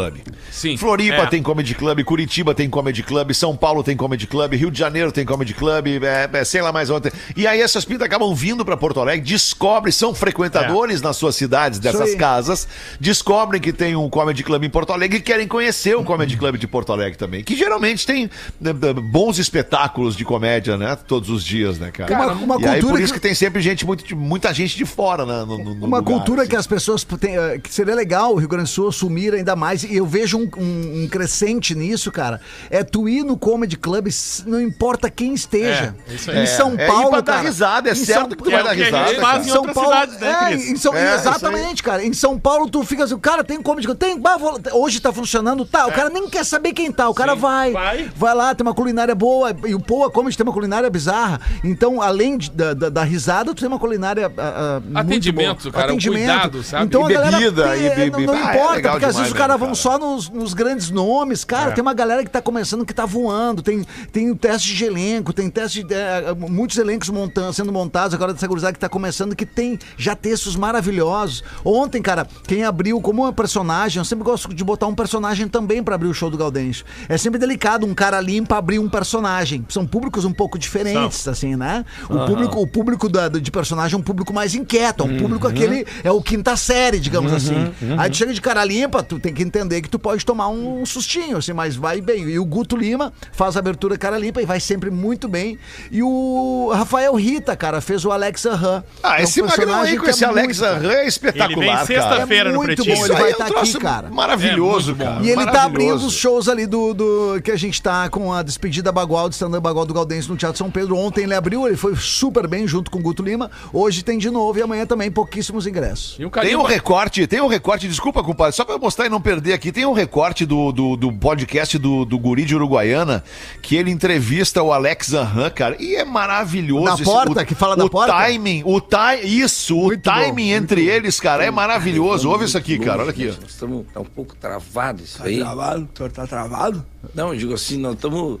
[SPEAKER 5] Sim.
[SPEAKER 4] Floripa
[SPEAKER 7] É.
[SPEAKER 4] tem comedy club, Curitiba tem comedy club, São Paulo tem comedy club, Rio de Janeiro tem comedy club, é, é, sei lá mais onde. E aí essas pintas acabam vindo pra Porto Alegre, descobrem, são frequentadores nas suas cidades dessas casas, descobrem que tem um comedy club em Porto Alegre e querem conhecer o comedy club de Porto Alegre também, que geralmente tem né, bons espetáculos de comédia, né, todos os dias, né, cara?
[SPEAKER 8] Uma- uma
[SPEAKER 4] e aí por
[SPEAKER 8] que-
[SPEAKER 4] isso que tem sempre gente, muito, muita gente de fora, né, no, no- no
[SPEAKER 8] Uma
[SPEAKER 4] lugar,
[SPEAKER 8] cultura
[SPEAKER 4] assim.
[SPEAKER 8] que as pessoas têm, eh, que seria legal o Rio Grande do Sul assumir ainda mais, eu vejo um, um- um crescente nisso, cara.
[SPEAKER 3] é tu ir no Comedy Club, não importa quem esteja.
[SPEAKER 7] É, isso aí.
[SPEAKER 3] Em São
[SPEAKER 4] É, é ir
[SPEAKER 3] Paulo,
[SPEAKER 4] pra dar
[SPEAKER 3] cara,
[SPEAKER 4] risada, é
[SPEAKER 3] em
[SPEAKER 4] certo
[SPEAKER 3] São-
[SPEAKER 4] que tu vai
[SPEAKER 7] É
[SPEAKER 4] dar risada.
[SPEAKER 7] em outras cidades, né,
[SPEAKER 3] é, em São-
[SPEAKER 4] É,
[SPEAKER 3] exatamente, cara. Em São Paulo, tu fica assim, cara, tem comedy club, tem, bah, vou- hoje tá funcionando, tá, o cara nem quer saber quem tá, o cara
[SPEAKER 7] Sim,
[SPEAKER 3] vai,
[SPEAKER 7] vai.
[SPEAKER 3] vai lá, tem uma culinária boa, e o Poa Comedy tem uma culinária bizarra, então, além de- da, da, da risada, tu tem uma culinária muito
[SPEAKER 5] Atendimento,
[SPEAKER 3] boa.
[SPEAKER 5] cara, o cuidado, sabe?
[SPEAKER 3] Então,
[SPEAKER 4] E
[SPEAKER 3] a galera
[SPEAKER 4] bebida,
[SPEAKER 3] tem-
[SPEAKER 4] e
[SPEAKER 3] não, não
[SPEAKER 4] Ah, é
[SPEAKER 3] importa,
[SPEAKER 4] legal
[SPEAKER 3] porque às vezes os caras
[SPEAKER 4] mesmo,
[SPEAKER 3] vão só nos, nos grandes nomes, cara, tem uma galera que tá começando que tá voando, tem, tem teste de elenco, tem teste de, é, muitos elencos montando, sendo montados agora dessa gurizada que tá começando, que tem já textos maravilhosos. Ontem, cara, quem abriu como um personagem, eu sempre gosto de botar um personagem também pra abrir o show do Gaudêncio. É sempre delicado um cara limpo abrir um personagem. São públicos um pouco diferentes, assim, né? O público, o público da- de personagem é um público mais inquieto, é um público aquele, é o quinta série, digamos assim. Aí tu chega de cara limpa, tu tem que entender que tu pode tomar um sustinho, assim, mas vai bem. E o Guto Lima faz a abertura cara limpa e vai sempre muito bem. E o Rafael Rita, cara, fez o Alex Aham.
[SPEAKER 4] Ah,
[SPEAKER 3] É um
[SPEAKER 4] esse magrão aí
[SPEAKER 3] personagem
[SPEAKER 4] com
[SPEAKER 3] que é
[SPEAKER 4] esse Alex
[SPEAKER 3] muito-
[SPEAKER 4] Arran é espetacular,
[SPEAKER 7] Ele vem
[SPEAKER 4] cara.
[SPEAKER 7] sexta-feira
[SPEAKER 3] É
[SPEAKER 7] no
[SPEAKER 3] muito
[SPEAKER 7] Pretinho.
[SPEAKER 3] bom,
[SPEAKER 4] Isso
[SPEAKER 3] ele
[SPEAKER 4] aí
[SPEAKER 3] vai
[SPEAKER 4] é um
[SPEAKER 3] tá aqui, cara.
[SPEAKER 4] maravilhoso,
[SPEAKER 5] É muito bom.
[SPEAKER 4] cara.
[SPEAKER 3] E ele tá abrindo os shows ali do, do- que a gente tá com a despedida bagual, do stand-up bagual do Galdense no Teatro São Pedro. Ontem ele abriu, ele foi super bem junto com o Guto Lima. Hoje tem de novo e amanhã também pouquíssimos ingressos.
[SPEAKER 5] E um
[SPEAKER 4] Tem um recorte, tem um recorte, desculpa, compadre, só pra eu mostrar e não perder aqui, tem um recorte do, do, do podcast do, do Guri de Uruguaiana, que ele entrevista o Alex Aham, cara, e é maravilhoso.
[SPEAKER 3] Da
[SPEAKER 4] esse-
[SPEAKER 3] porta,
[SPEAKER 4] o,
[SPEAKER 3] que fala da
[SPEAKER 4] o
[SPEAKER 3] porta?
[SPEAKER 4] timing, o ti, isso, o
[SPEAKER 3] Muito bom,
[SPEAKER 4] timing entre eles, cara, é maravilhoso. Ouve isso aqui, cara, olha aqui.
[SPEAKER 10] Nós estamos tá um pouco travado isso aí.
[SPEAKER 11] Travado? O senhor tá travado?
[SPEAKER 10] Não, eu digo assim, nós estamos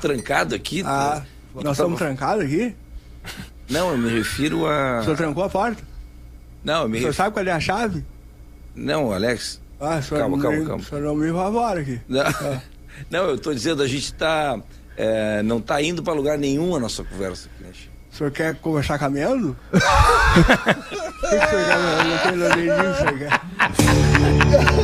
[SPEAKER 10] trancados aqui.
[SPEAKER 11] Ah,
[SPEAKER 10] Nós
[SPEAKER 11] nós estamos trancados aqui?
[SPEAKER 10] Não, eu me refiro a.
[SPEAKER 11] O senhor trancou a porta?
[SPEAKER 10] Não, eu
[SPEAKER 11] O
[SPEAKER 10] me
[SPEAKER 11] senhor
[SPEAKER 10] refiro.
[SPEAKER 11] sabe qual é a chave?
[SPEAKER 10] Não, Alex.
[SPEAKER 11] Ah,
[SPEAKER 10] Calma,
[SPEAKER 11] não
[SPEAKER 10] calma,
[SPEAKER 11] me,
[SPEAKER 10] calma.
[SPEAKER 11] O senhor não aqui.
[SPEAKER 10] Não, <laughs> não, eu tô dizendo, a gente tá. é, não tá indo para lugar nenhum a nossa conversa aqui, né?
[SPEAKER 11] O senhor quer conversar caminhando? <laughs> O que o senhor quer? Eu não tenho nada disso,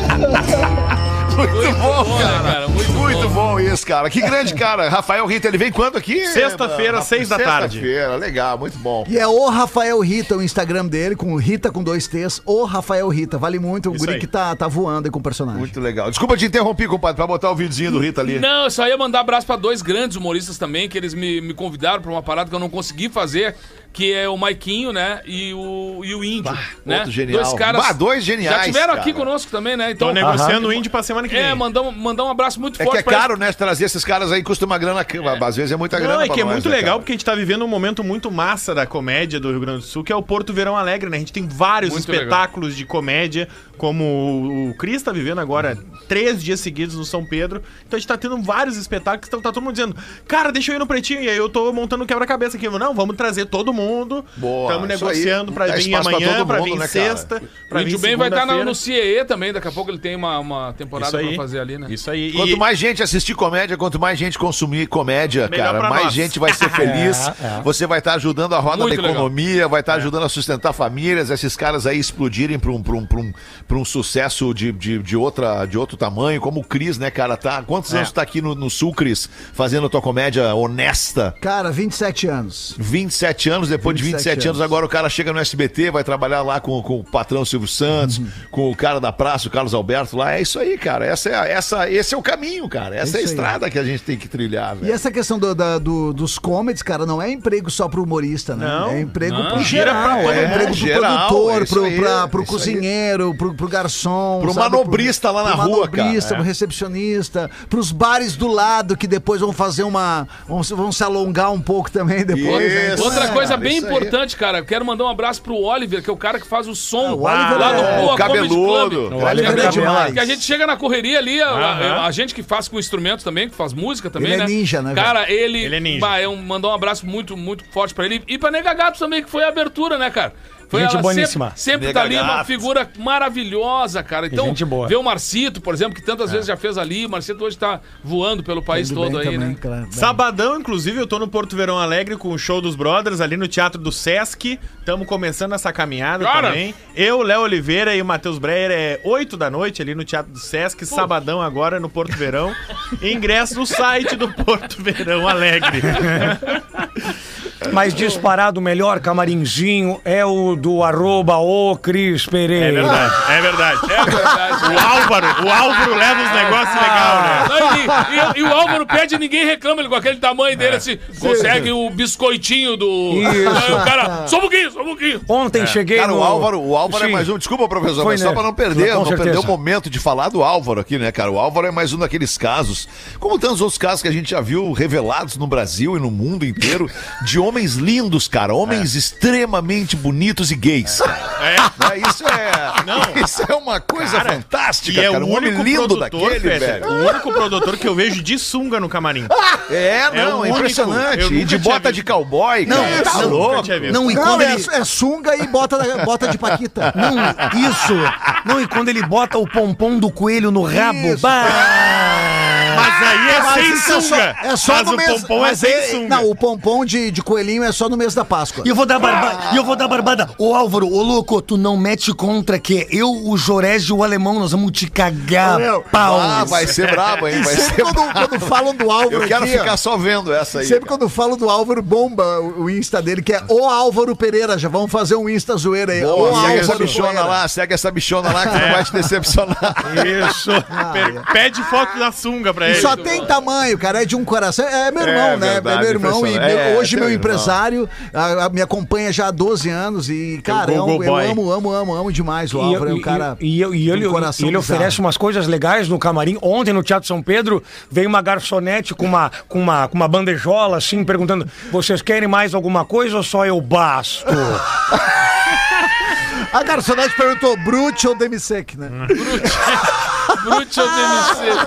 [SPEAKER 4] Muito bom,
[SPEAKER 5] bom, né,
[SPEAKER 4] cara.
[SPEAKER 5] cara? Muito
[SPEAKER 4] Muito bom isso, cara. Que grande cara. Rafael Rita, ele vem quando aqui?
[SPEAKER 7] Sexta-feira, seis da tarde.
[SPEAKER 4] Sexta-feira, legal, muito bom.
[SPEAKER 3] E é o Rafael Rita, o Instagram dele, com Rita com dois T's, o Rafael Rita. Vale muito, o
[SPEAKER 7] Isso
[SPEAKER 3] guri
[SPEAKER 7] aí.
[SPEAKER 3] que tá, tá voando aí com o personagem.
[SPEAKER 4] Muito legal. Desculpa te interromper, compadre, pra botar o videozinho do Rita ali.
[SPEAKER 5] Não, eu só ia mandar abraço pra dois grandes humoristas também, que eles me, me convidaram pra uma parada que eu não consegui fazer, que é o Maiquinho, né? E o, e o Índio. né?
[SPEAKER 4] outro genial.
[SPEAKER 5] Dois caras.
[SPEAKER 4] Bah, dois geniais,
[SPEAKER 5] Já tiveram aqui conosco também, né?
[SPEAKER 7] Tô
[SPEAKER 5] Então.
[SPEAKER 7] negociando o índio pra semana que vem.
[SPEAKER 5] É, mandar, um- mandar um abraço muito
[SPEAKER 4] É
[SPEAKER 5] forte
[SPEAKER 4] que é
[SPEAKER 5] pra eles.
[SPEAKER 4] caro, né? Trazer esses caras aí custa uma grana. Às vezes é muita grana.
[SPEAKER 7] Não, é
[SPEAKER 4] pra
[SPEAKER 7] que é
[SPEAKER 4] nós,
[SPEAKER 7] muito
[SPEAKER 4] né,
[SPEAKER 7] legal
[SPEAKER 4] cara?
[SPEAKER 7] porque a gente tá vivendo um momento muito massa da comédia do Rio Grande do Sul, que é o Porto Verão Alegre, né? A gente tem vários
[SPEAKER 5] Muito
[SPEAKER 7] espetáculos de comédia, como o, o Cris tá vivendo agora três dias seguidos no São Pedro. Então a gente tá tendo vários espetáculos, então tá todo mundo dizendo, cara, deixa eu ir no Pretinho. E aí eu tô montando um quebra-cabeça aqui. Não, vamos trazer todo mundo.
[SPEAKER 4] Boa,
[SPEAKER 7] Estamos negociando pra
[SPEAKER 4] Dá
[SPEAKER 7] vir amanhã,
[SPEAKER 4] mundo,
[SPEAKER 7] vir
[SPEAKER 4] né,
[SPEAKER 7] sexta,
[SPEAKER 5] O
[SPEAKER 7] pra vir
[SPEAKER 5] Índio Bem vai estar no,
[SPEAKER 7] segunda-feira.
[SPEAKER 5] no CIE também, daqui a pouco ele tem uma, uma temporada
[SPEAKER 7] Isso
[SPEAKER 5] pra
[SPEAKER 7] aí.
[SPEAKER 5] fazer ali, né?
[SPEAKER 7] Isso aí.
[SPEAKER 4] Quanto
[SPEAKER 7] E-
[SPEAKER 4] mais gente assistir comédia, quanto mais gente consumir comédia,
[SPEAKER 7] Melhor
[SPEAKER 4] cara, mais
[SPEAKER 7] nós.
[SPEAKER 4] gente vai ser <laughs> feliz.
[SPEAKER 6] É, é.
[SPEAKER 4] Você vai estar ajudando a roda
[SPEAKER 5] Muito
[SPEAKER 4] da
[SPEAKER 5] legal.
[SPEAKER 4] economia, vai estar ajudando a sustentar famílias, esses caras aí explodirem para um, pra um, pra um, pra um sucesso de, de, de, outra, de outro tamanho, como o Cris, né, cara? Tá, quantos
[SPEAKER 7] É.
[SPEAKER 4] anos tu tá aqui no, no Sul, Cris, fazendo tua comédia honesta?
[SPEAKER 3] Cara, 27 anos.
[SPEAKER 4] 27 anos, depois de
[SPEAKER 3] 27
[SPEAKER 4] 27 anos,
[SPEAKER 3] anos.
[SPEAKER 4] agora o cara chega no SBT, vai trabalhar lá com, com o patrão Silvio Santos,
[SPEAKER 3] Uhum.
[SPEAKER 4] com o cara da praça, o Carlos Alberto lá. É isso aí, cara. Essa é, essa, esse é o caminho, cara. Essa é, a
[SPEAKER 3] isso aí.
[SPEAKER 4] estrada que a gente tem que trilhar,
[SPEAKER 3] E
[SPEAKER 4] velho.
[SPEAKER 3] essa questão do- da- do- dos comedies, cara, não é emprego só pro humorista, né?
[SPEAKER 7] Não.
[SPEAKER 3] é emprego
[SPEAKER 5] Não.
[SPEAKER 3] pro geral. é
[SPEAKER 7] mundo.
[SPEAKER 3] emprego pro
[SPEAKER 4] Geral,
[SPEAKER 3] produtor,
[SPEAKER 4] é
[SPEAKER 3] pro,
[SPEAKER 4] aí,
[SPEAKER 3] pra- pro
[SPEAKER 4] é
[SPEAKER 3] cozinheiro, pro, pro garçom.
[SPEAKER 4] Pro
[SPEAKER 3] sabe?
[SPEAKER 4] manobrista lá na
[SPEAKER 3] pro
[SPEAKER 4] rua, cara.
[SPEAKER 3] manobrista, pro recepcionista, pros bares do lado que depois vão fazer uma. vão, se- vão se alongar um pouco também depois. né?
[SPEAKER 4] Isso.
[SPEAKER 5] Outra
[SPEAKER 4] É,
[SPEAKER 5] coisa
[SPEAKER 4] cara,
[SPEAKER 5] bem
[SPEAKER 4] isso aí.
[SPEAKER 5] importante, cara, eu quero mandar um abraço pro Oliver, que é o cara que faz o som
[SPEAKER 3] Ah, o Oliver
[SPEAKER 5] lá
[SPEAKER 3] é-
[SPEAKER 5] no Boa
[SPEAKER 4] o cabeludo. O
[SPEAKER 3] Oliver é
[SPEAKER 5] a gente-
[SPEAKER 3] demais.
[SPEAKER 5] Que a gente chega na correria ali, a, a- a gente que faz com instrumentos também, que faz música também,
[SPEAKER 3] Ele é
[SPEAKER 5] né?
[SPEAKER 3] ninja, né,
[SPEAKER 5] Cara, ele,
[SPEAKER 7] Ele é ninja.
[SPEAKER 5] Bah, é um, mandou um abraço muito, muito forte pra ele. E pra Nega Gato também, que foi a abertura, né, cara? Foi
[SPEAKER 6] Gente
[SPEAKER 5] ela
[SPEAKER 6] boníssima.
[SPEAKER 5] Sempre, sempre tá ali uma figura maravilhosa, cara. Então,
[SPEAKER 6] Gente boa.
[SPEAKER 5] ver o Marcito, por exemplo, que tantas vezes já fez ali. O Marcito hoje tá voando pelo país
[SPEAKER 3] Tudo
[SPEAKER 5] todo aí,
[SPEAKER 3] também,
[SPEAKER 5] né?
[SPEAKER 3] claro.
[SPEAKER 7] Sabadão, inclusive, eu tô no Porto Verão Alegre com o show dos Brothers ali no Teatro do Sesc. Estamos começando essa caminhada
[SPEAKER 5] Cara!
[SPEAKER 7] também. Eu, Léo Oliveira e o Matheus Breyer é 8 da noite ali no Teatro do Sesc. Sabadão agora no Porto Verão. <laughs> Ingresso no site do Porto Verão Alegre. <laughs>
[SPEAKER 6] Mas disparado o melhor camarinzinho é o do arroba o Cris Pereira.
[SPEAKER 7] É verdade, é verdade.
[SPEAKER 5] É verdade.
[SPEAKER 7] O Álvaro, o Álvaro leva os negócios legais, né?
[SPEAKER 5] E, e- e o Álvaro pede e ninguém reclama, ele com aquele tamanho dele, assim, consegue o biscoitinho do. Aí o cara, só um pouquinho, só um pouquinho.
[SPEAKER 6] Ontem cheguei
[SPEAKER 4] Cara,
[SPEAKER 6] no...
[SPEAKER 4] o Álvaro, o Álvaro é
[SPEAKER 6] Sim.
[SPEAKER 4] mais um. Desculpa, professor,
[SPEAKER 6] Foi,
[SPEAKER 4] mas só
[SPEAKER 6] né?
[SPEAKER 4] pra não perder, não perder o momento de falar do Álvaro aqui, né, cara? O Álvaro é mais um daqueles casos, como tantos outros casos que a gente já viu revelados no Brasil e no mundo inteiro, de homens lindos, cara. Homens extremamente bonitos e gays. cara.
[SPEAKER 7] É. <laughs>
[SPEAKER 4] Né, Isso é.
[SPEAKER 7] Não. <laughs>
[SPEAKER 4] Isso é uma coisa
[SPEAKER 7] Cara,
[SPEAKER 4] fantástica,
[SPEAKER 7] E é
[SPEAKER 4] cara.
[SPEAKER 7] o
[SPEAKER 4] Um homem
[SPEAKER 7] único
[SPEAKER 4] lindo
[SPEAKER 7] produtor,
[SPEAKER 4] daquele, velho.
[SPEAKER 7] o único produtor que eu vejo de sunga no camarim. <laughs>
[SPEAKER 4] É,
[SPEAKER 7] É
[SPEAKER 4] não, é
[SPEAKER 7] único.
[SPEAKER 4] impressionante. E de bota de cowboy,
[SPEAKER 12] Não,
[SPEAKER 4] cara. Tá
[SPEAKER 12] não,
[SPEAKER 4] louco.
[SPEAKER 12] Não, e
[SPEAKER 8] Não,
[SPEAKER 12] quando
[SPEAKER 8] é,
[SPEAKER 12] ele...
[SPEAKER 8] é sunga e bota, da- bota de paquita.
[SPEAKER 12] Não, isso. Não, e quando ele bota o pompom do coelho no rabo.
[SPEAKER 8] Isso.
[SPEAKER 12] Bah!
[SPEAKER 7] Mas aí é
[SPEAKER 8] Mas
[SPEAKER 7] sem
[SPEAKER 8] isso é só,
[SPEAKER 7] sunga.
[SPEAKER 8] é só
[SPEAKER 7] Mas
[SPEAKER 8] no
[SPEAKER 7] o pompom é sem
[SPEAKER 8] é-
[SPEAKER 7] sunga.
[SPEAKER 8] Não, o pompom de, de coelhinho é só no mês da Páscoa.
[SPEAKER 12] E eu vou dar barbada. E eu vou dar barbada. Ô Álvaro, ô louco, tu não mete contra que eu, o Jorés e o alemão, nós vamos te cagar
[SPEAKER 8] Meu,
[SPEAKER 12] pau.
[SPEAKER 4] Ah, vai ser brabo, hein? Vai <laughs>
[SPEAKER 8] Sempre
[SPEAKER 4] ser
[SPEAKER 8] quando, quando falam do Álvaro
[SPEAKER 4] Eu quero
[SPEAKER 8] aqui, ó,
[SPEAKER 4] ficar só vendo essa aí.
[SPEAKER 8] Sempre quando falo do Álvaro, bomba o Insta dele, que é o Álvaro Pereira. Já vamos fazer um Insta zoeira aí.
[SPEAKER 4] Boa, segue essa
[SPEAKER 8] Álvaro
[SPEAKER 4] bichona
[SPEAKER 8] Pereira.
[SPEAKER 4] lá, segue essa bichona lá que não vai te decepcionar.
[SPEAKER 7] Isso. <laughs> Per- Pede foto da sunga pra
[SPEAKER 8] E
[SPEAKER 7] ele.
[SPEAKER 8] só tem tamanho, cara, é de um coração. É meu
[SPEAKER 4] É
[SPEAKER 8] irmão, né?
[SPEAKER 4] verdade,
[SPEAKER 8] é meu irmão e meu-
[SPEAKER 4] É,
[SPEAKER 8] hoje
[SPEAKER 4] teu
[SPEAKER 8] meu
[SPEAKER 4] irmão.
[SPEAKER 8] Empresário a- a- me acompanha já há 12 anos e, cara, eu,
[SPEAKER 7] Google
[SPEAKER 8] eu
[SPEAKER 7] Boy.
[SPEAKER 8] amo, amo, amo, amo demais o
[SPEAKER 6] E,
[SPEAKER 8] Álvaro. é um
[SPEAKER 6] e-
[SPEAKER 8] cara.
[SPEAKER 6] e, e, e
[SPEAKER 8] de um
[SPEAKER 6] ele,
[SPEAKER 8] coração
[SPEAKER 6] e ele
[SPEAKER 8] bizarro.
[SPEAKER 6] oferece umas coisas legais no camarim. Ontem no Teatro São Pedro veio uma garçonete com uma, com uma, com uma bandejola assim, perguntando: vocês querem mais alguma coisa ou só eu basto? <laughs> <laughs>
[SPEAKER 8] A garçonete perguntou: Brute ou Demisec, né?
[SPEAKER 5] Brute ou DMC.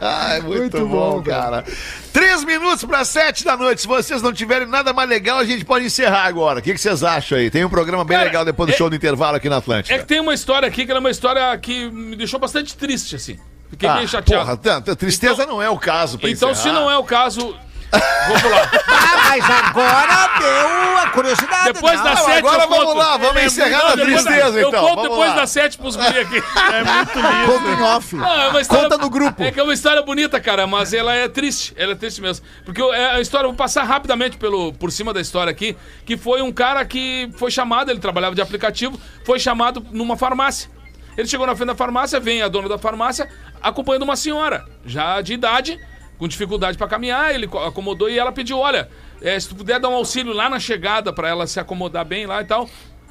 [SPEAKER 4] Ai, <laughs> muito,
[SPEAKER 8] Muito
[SPEAKER 4] bom,
[SPEAKER 8] bom,
[SPEAKER 4] cara. Três minutos para sete da noite. Se vocês não tiverem nada mais legal, a gente pode encerrar agora. O que, que vocês acham aí? Tem um programa bem
[SPEAKER 5] Cara,
[SPEAKER 4] legal depois do
[SPEAKER 5] é-
[SPEAKER 4] show do intervalo aqui na
[SPEAKER 5] É
[SPEAKER 4] Atlântica.
[SPEAKER 5] que tem uma história aqui que ela é uma história que me deixou bastante triste, assim. Fiquei
[SPEAKER 4] Ah,
[SPEAKER 5] meio chateado.
[SPEAKER 4] porra, tanta tristeza não é o caso pra
[SPEAKER 5] então, se
[SPEAKER 4] encerrar.
[SPEAKER 5] não é o caso. Vou pular.
[SPEAKER 3] Ah, mas agora deu a curiosidade.
[SPEAKER 5] Depois das sete.
[SPEAKER 4] agora
[SPEAKER 5] eu
[SPEAKER 4] vamos
[SPEAKER 5] conto.
[SPEAKER 4] lá, vamos
[SPEAKER 5] É,
[SPEAKER 4] encerrar
[SPEAKER 5] depois-
[SPEAKER 4] tristeza,
[SPEAKER 5] Eu
[SPEAKER 4] então,
[SPEAKER 5] conto
[SPEAKER 4] vamos
[SPEAKER 5] depois
[SPEAKER 4] lá.
[SPEAKER 5] das sete pros guri aqui. <laughs>
[SPEAKER 7] É muito lindo.
[SPEAKER 8] Conta em off.
[SPEAKER 5] Não, é uma história,
[SPEAKER 8] Conta no grupo.
[SPEAKER 5] É que é uma história bonita, cara, mas ela é triste. Ela é triste mesmo. Porque eu- é a história, eu vou passar rapidamente pelo, por cima da história aqui, que foi um cara que foi chamado, ele trabalhava de aplicativo, foi chamado numa farmácia. Ele chegou na frente da farmácia, vem a dona da farmácia acompanhando uma senhora, já de idade, com dificuldade pra caminhar, ele co- acomodou e ela pediu, olha, eh, se tu puder dar um auxílio lá na chegada pra ela se acomodar bem lá e tal,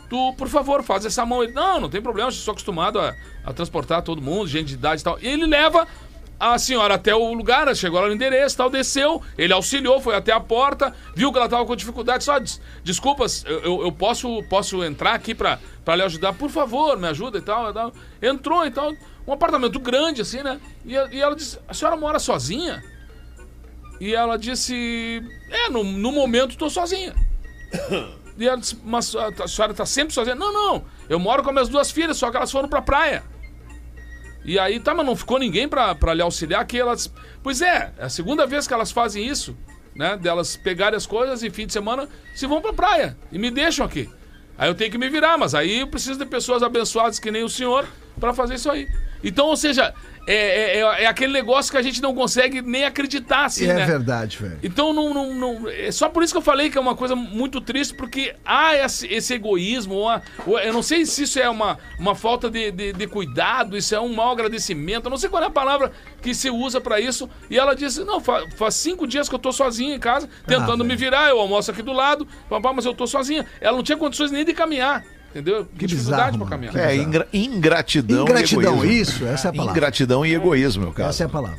[SPEAKER 5] tu, por favor, faz essa mão. Ele, não, não tem problema, eu sou acostumado a, a transportar todo mundo, gente de idade e tal. E ele leva a senhora até o lugar, chegou lá no endereço, tal, desceu, ele auxiliou, foi até a porta, viu que ela tava com dificuldade, só des- desculpas, eu, eu- posso, posso entrar aqui pra, lhe ajudar, por favor, me ajuda e tal, e tal. Entrou e tal, um apartamento grande assim, né? E, e ela disse, a senhora mora sozinha? E ela disse, é, no, no momento tô sozinha. <coughs> E ela disse, mas a, a senhora tá sempre sozinha? Não, não, eu moro com as minhas duas filhas, só que elas foram pra praia. E aí, tá, mas não ficou ninguém pra, pra lhe auxiliar que elas. Pois é, é a segunda vez que elas fazem isso, né? Delas pegarem as coisas e fim de semana se vão pra praia e me deixam aqui. Aí eu tenho que me virar, mas aí eu preciso de pessoas abençoadas que nem o senhor pra fazer isso aí. Então, ou seja, é, é, é- é aquele negócio que a gente não consegue nem acreditar, assim,
[SPEAKER 8] é
[SPEAKER 5] né?
[SPEAKER 8] verdade, velho.
[SPEAKER 5] Então, não, não, não- é só por isso que eu falei que é uma coisa muito triste, porque há esse, esse egoísmo, ou eu não sei se isso é uma, uma falta de, de, de cuidado, isso é um mau agradecimento, eu não sei qual é a palavra que se usa pra isso. E ela disse: Não, fa- faz cinco dias que eu tô sozinha em casa, tentando me virar, eu almoço aqui do lado, papá, mas eu tô sozinha. Ela não tinha condições nem de caminhar, entendeu?
[SPEAKER 8] Que
[SPEAKER 5] Dificuldade
[SPEAKER 8] bizarro,
[SPEAKER 5] pra
[SPEAKER 8] mano.
[SPEAKER 5] caminhar.
[SPEAKER 4] É, ingra- ingratidão,
[SPEAKER 8] Ingratidão,
[SPEAKER 4] e egoísmo.
[SPEAKER 8] isso, essa é a palavra.
[SPEAKER 4] Ingratidão e egoísmo, meu cara.
[SPEAKER 8] Essa é a palavra.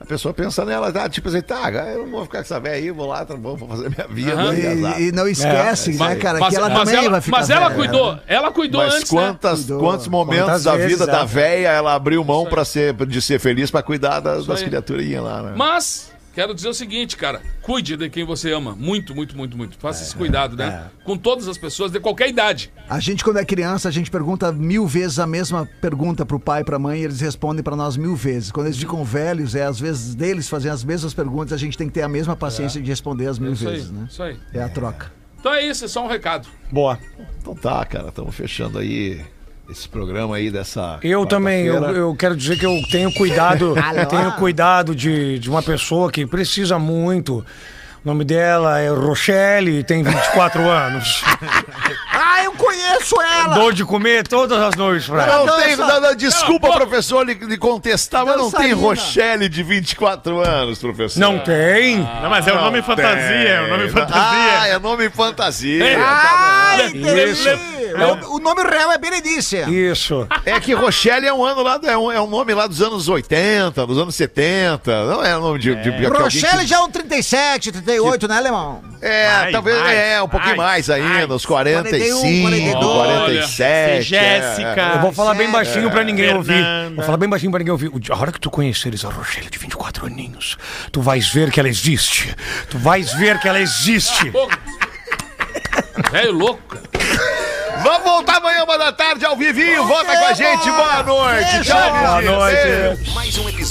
[SPEAKER 4] A pessoa pensa nela, tá, tipo assim, tá, eu não vou ficar com essa velha aí, vou lá, tá vou fazer minha vida.
[SPEAKER 5] Aham.
[SPEAKER 4] e.
[SPEAKER 8] E, não esquece, né, cara, que ela também
[SPEAKER 5] ela,
[SPEAKER 8] vai ficar
[SPEAKER 5] mas ela
[SPEAKER 8] velha,
[SPEAKER 5] cuidou,
[SPEAKER 8] né?
[SPEAKER 5] ela cuidou
[SPEAKER 4] Mas
[SPEAKER 5] antes, né?
[SPEAKER 4] quantas,
[SPEAKER 8] Cuidou.
[SPEAKER 4] quantos momentos
[SPEAKER 6] Quantas
[SPEAKER 4] da
[SPEAKER 6] vezes,
[SPEAKER 4] vida da
[SPEAKER 6] é.
[SPEAKER 4] véia ela abriu mão pra ser, de ser feliz pra cuidar das, das criaturinhas lá, né?
[SPEAKER 5] Mas, quero dizer o seguinte, cara. Cuide de quem você ama. Muito, muito, muito, muito. Faça esse cuidado, né? Com todas as pessoas, de qualquer idade.
[SPEAKER 8] A gente, quando é criança, a gente pergunta mil vezes a mesma pergunta pro pai e pra mãe e eles respondem pra nós mil vezes. Quando eles ficam velhos, é às vezes deles fazerem as mesmas perguntas, a gente tem que ter a mesma paciência de responder as mil
[SPEAKER 5] Isso aí,
[SPEAKER 8] vezes, né?
[SPEAKER 5] isso aí.
[SPEAKER 8] É a troca.
[SPEAKER 5] Então é isso, é só um recado.
[SPEAKER 6] Boa.
[SPEAKER 4] Então tá, cara, estamos fechando aí esse programa aí dessa.
[SPEAKER 6] Eu também, eu, eu quero dizer que eu tenho cuidado, <laughs> tenho cuidado de, de uma pessoa que precisa muito. O nome dela é Rochelle e tem 24 <laughs> anos.
[SPEAKER 3] Ah, eu conheço ela!
[SPEAKER 6] Dou de comer todas as noites pra ela.
[SPEAKER 4] Não
[SPEAKER 3] Dança-
[SPEAKER 4] tem, não, não, desculpa, professor, lhe, lhe contestar, mas não tem. Rochelle de 24 anos, professor.
[SPEAKER 6] Não tem?
[SPEAKER 7] Não, mas é o nome fantasia, é o nome
[SPEAKER 4] Ah,
[SPEAKER 7] fantasia.
[SPEAKER 4] é nome fantasia.
[SPEAKER 3] Ah,
[SPEAKER 4] tá
[SPEAKER 3] entendi.
[SPEAKER 6] Isso.
[SPEAKER 3] O, o nome real é Benedícia.
[SPEAKER 6] Isso.
[SPEAKER 4] É que Rochelle é um ano lá, é um, é um nome lá dos anos 80, dos anos 70. Não é nome de. de, de alguém
[SPEAKER 3] Rochelle
[SPEAKER 4] que-
[SPEAKER 3] já é um 37, 38, né, alemão?
[SPEAKER 4] É,
[SPEAKER 7] Mais,
[SPEAKER 4] talvez
[SPEAKER 7] mais,
[SPEAKER 4] é um pouquinho mais,
[SPEAKER 7] mais,
[SPEAKER 4] ainda,
[SPEAKER 7] mais.
[SPEAKER 4] uns 45,
[SPEAKER 3] 41,
[SPEAKER 4] 47.
[SPEAKER 7] Jéssica.
[SPEAKER 6] Eu vou falar bem baixinho pra ninguém ouvir.
[SPEAKER 7] Fernanda.
[SPEAKER 6] Vou falar bem baixinho pra ninguém ouvir. A hora que tu conheceres a Rochelle de 24 aninhos, tu vais ver que ela existe. Tu vais ver que ela existe.
[SPEAKER 5] Velho louco, cara.
[SPEAKER 4] Vamos voltar amanhã, uma da tarde, ao vivinho. Volta com a gente. Boa noite. Tchau,
[SPEAKER 6] Boa noite.
[SPEAKER 9] Mais um episódio.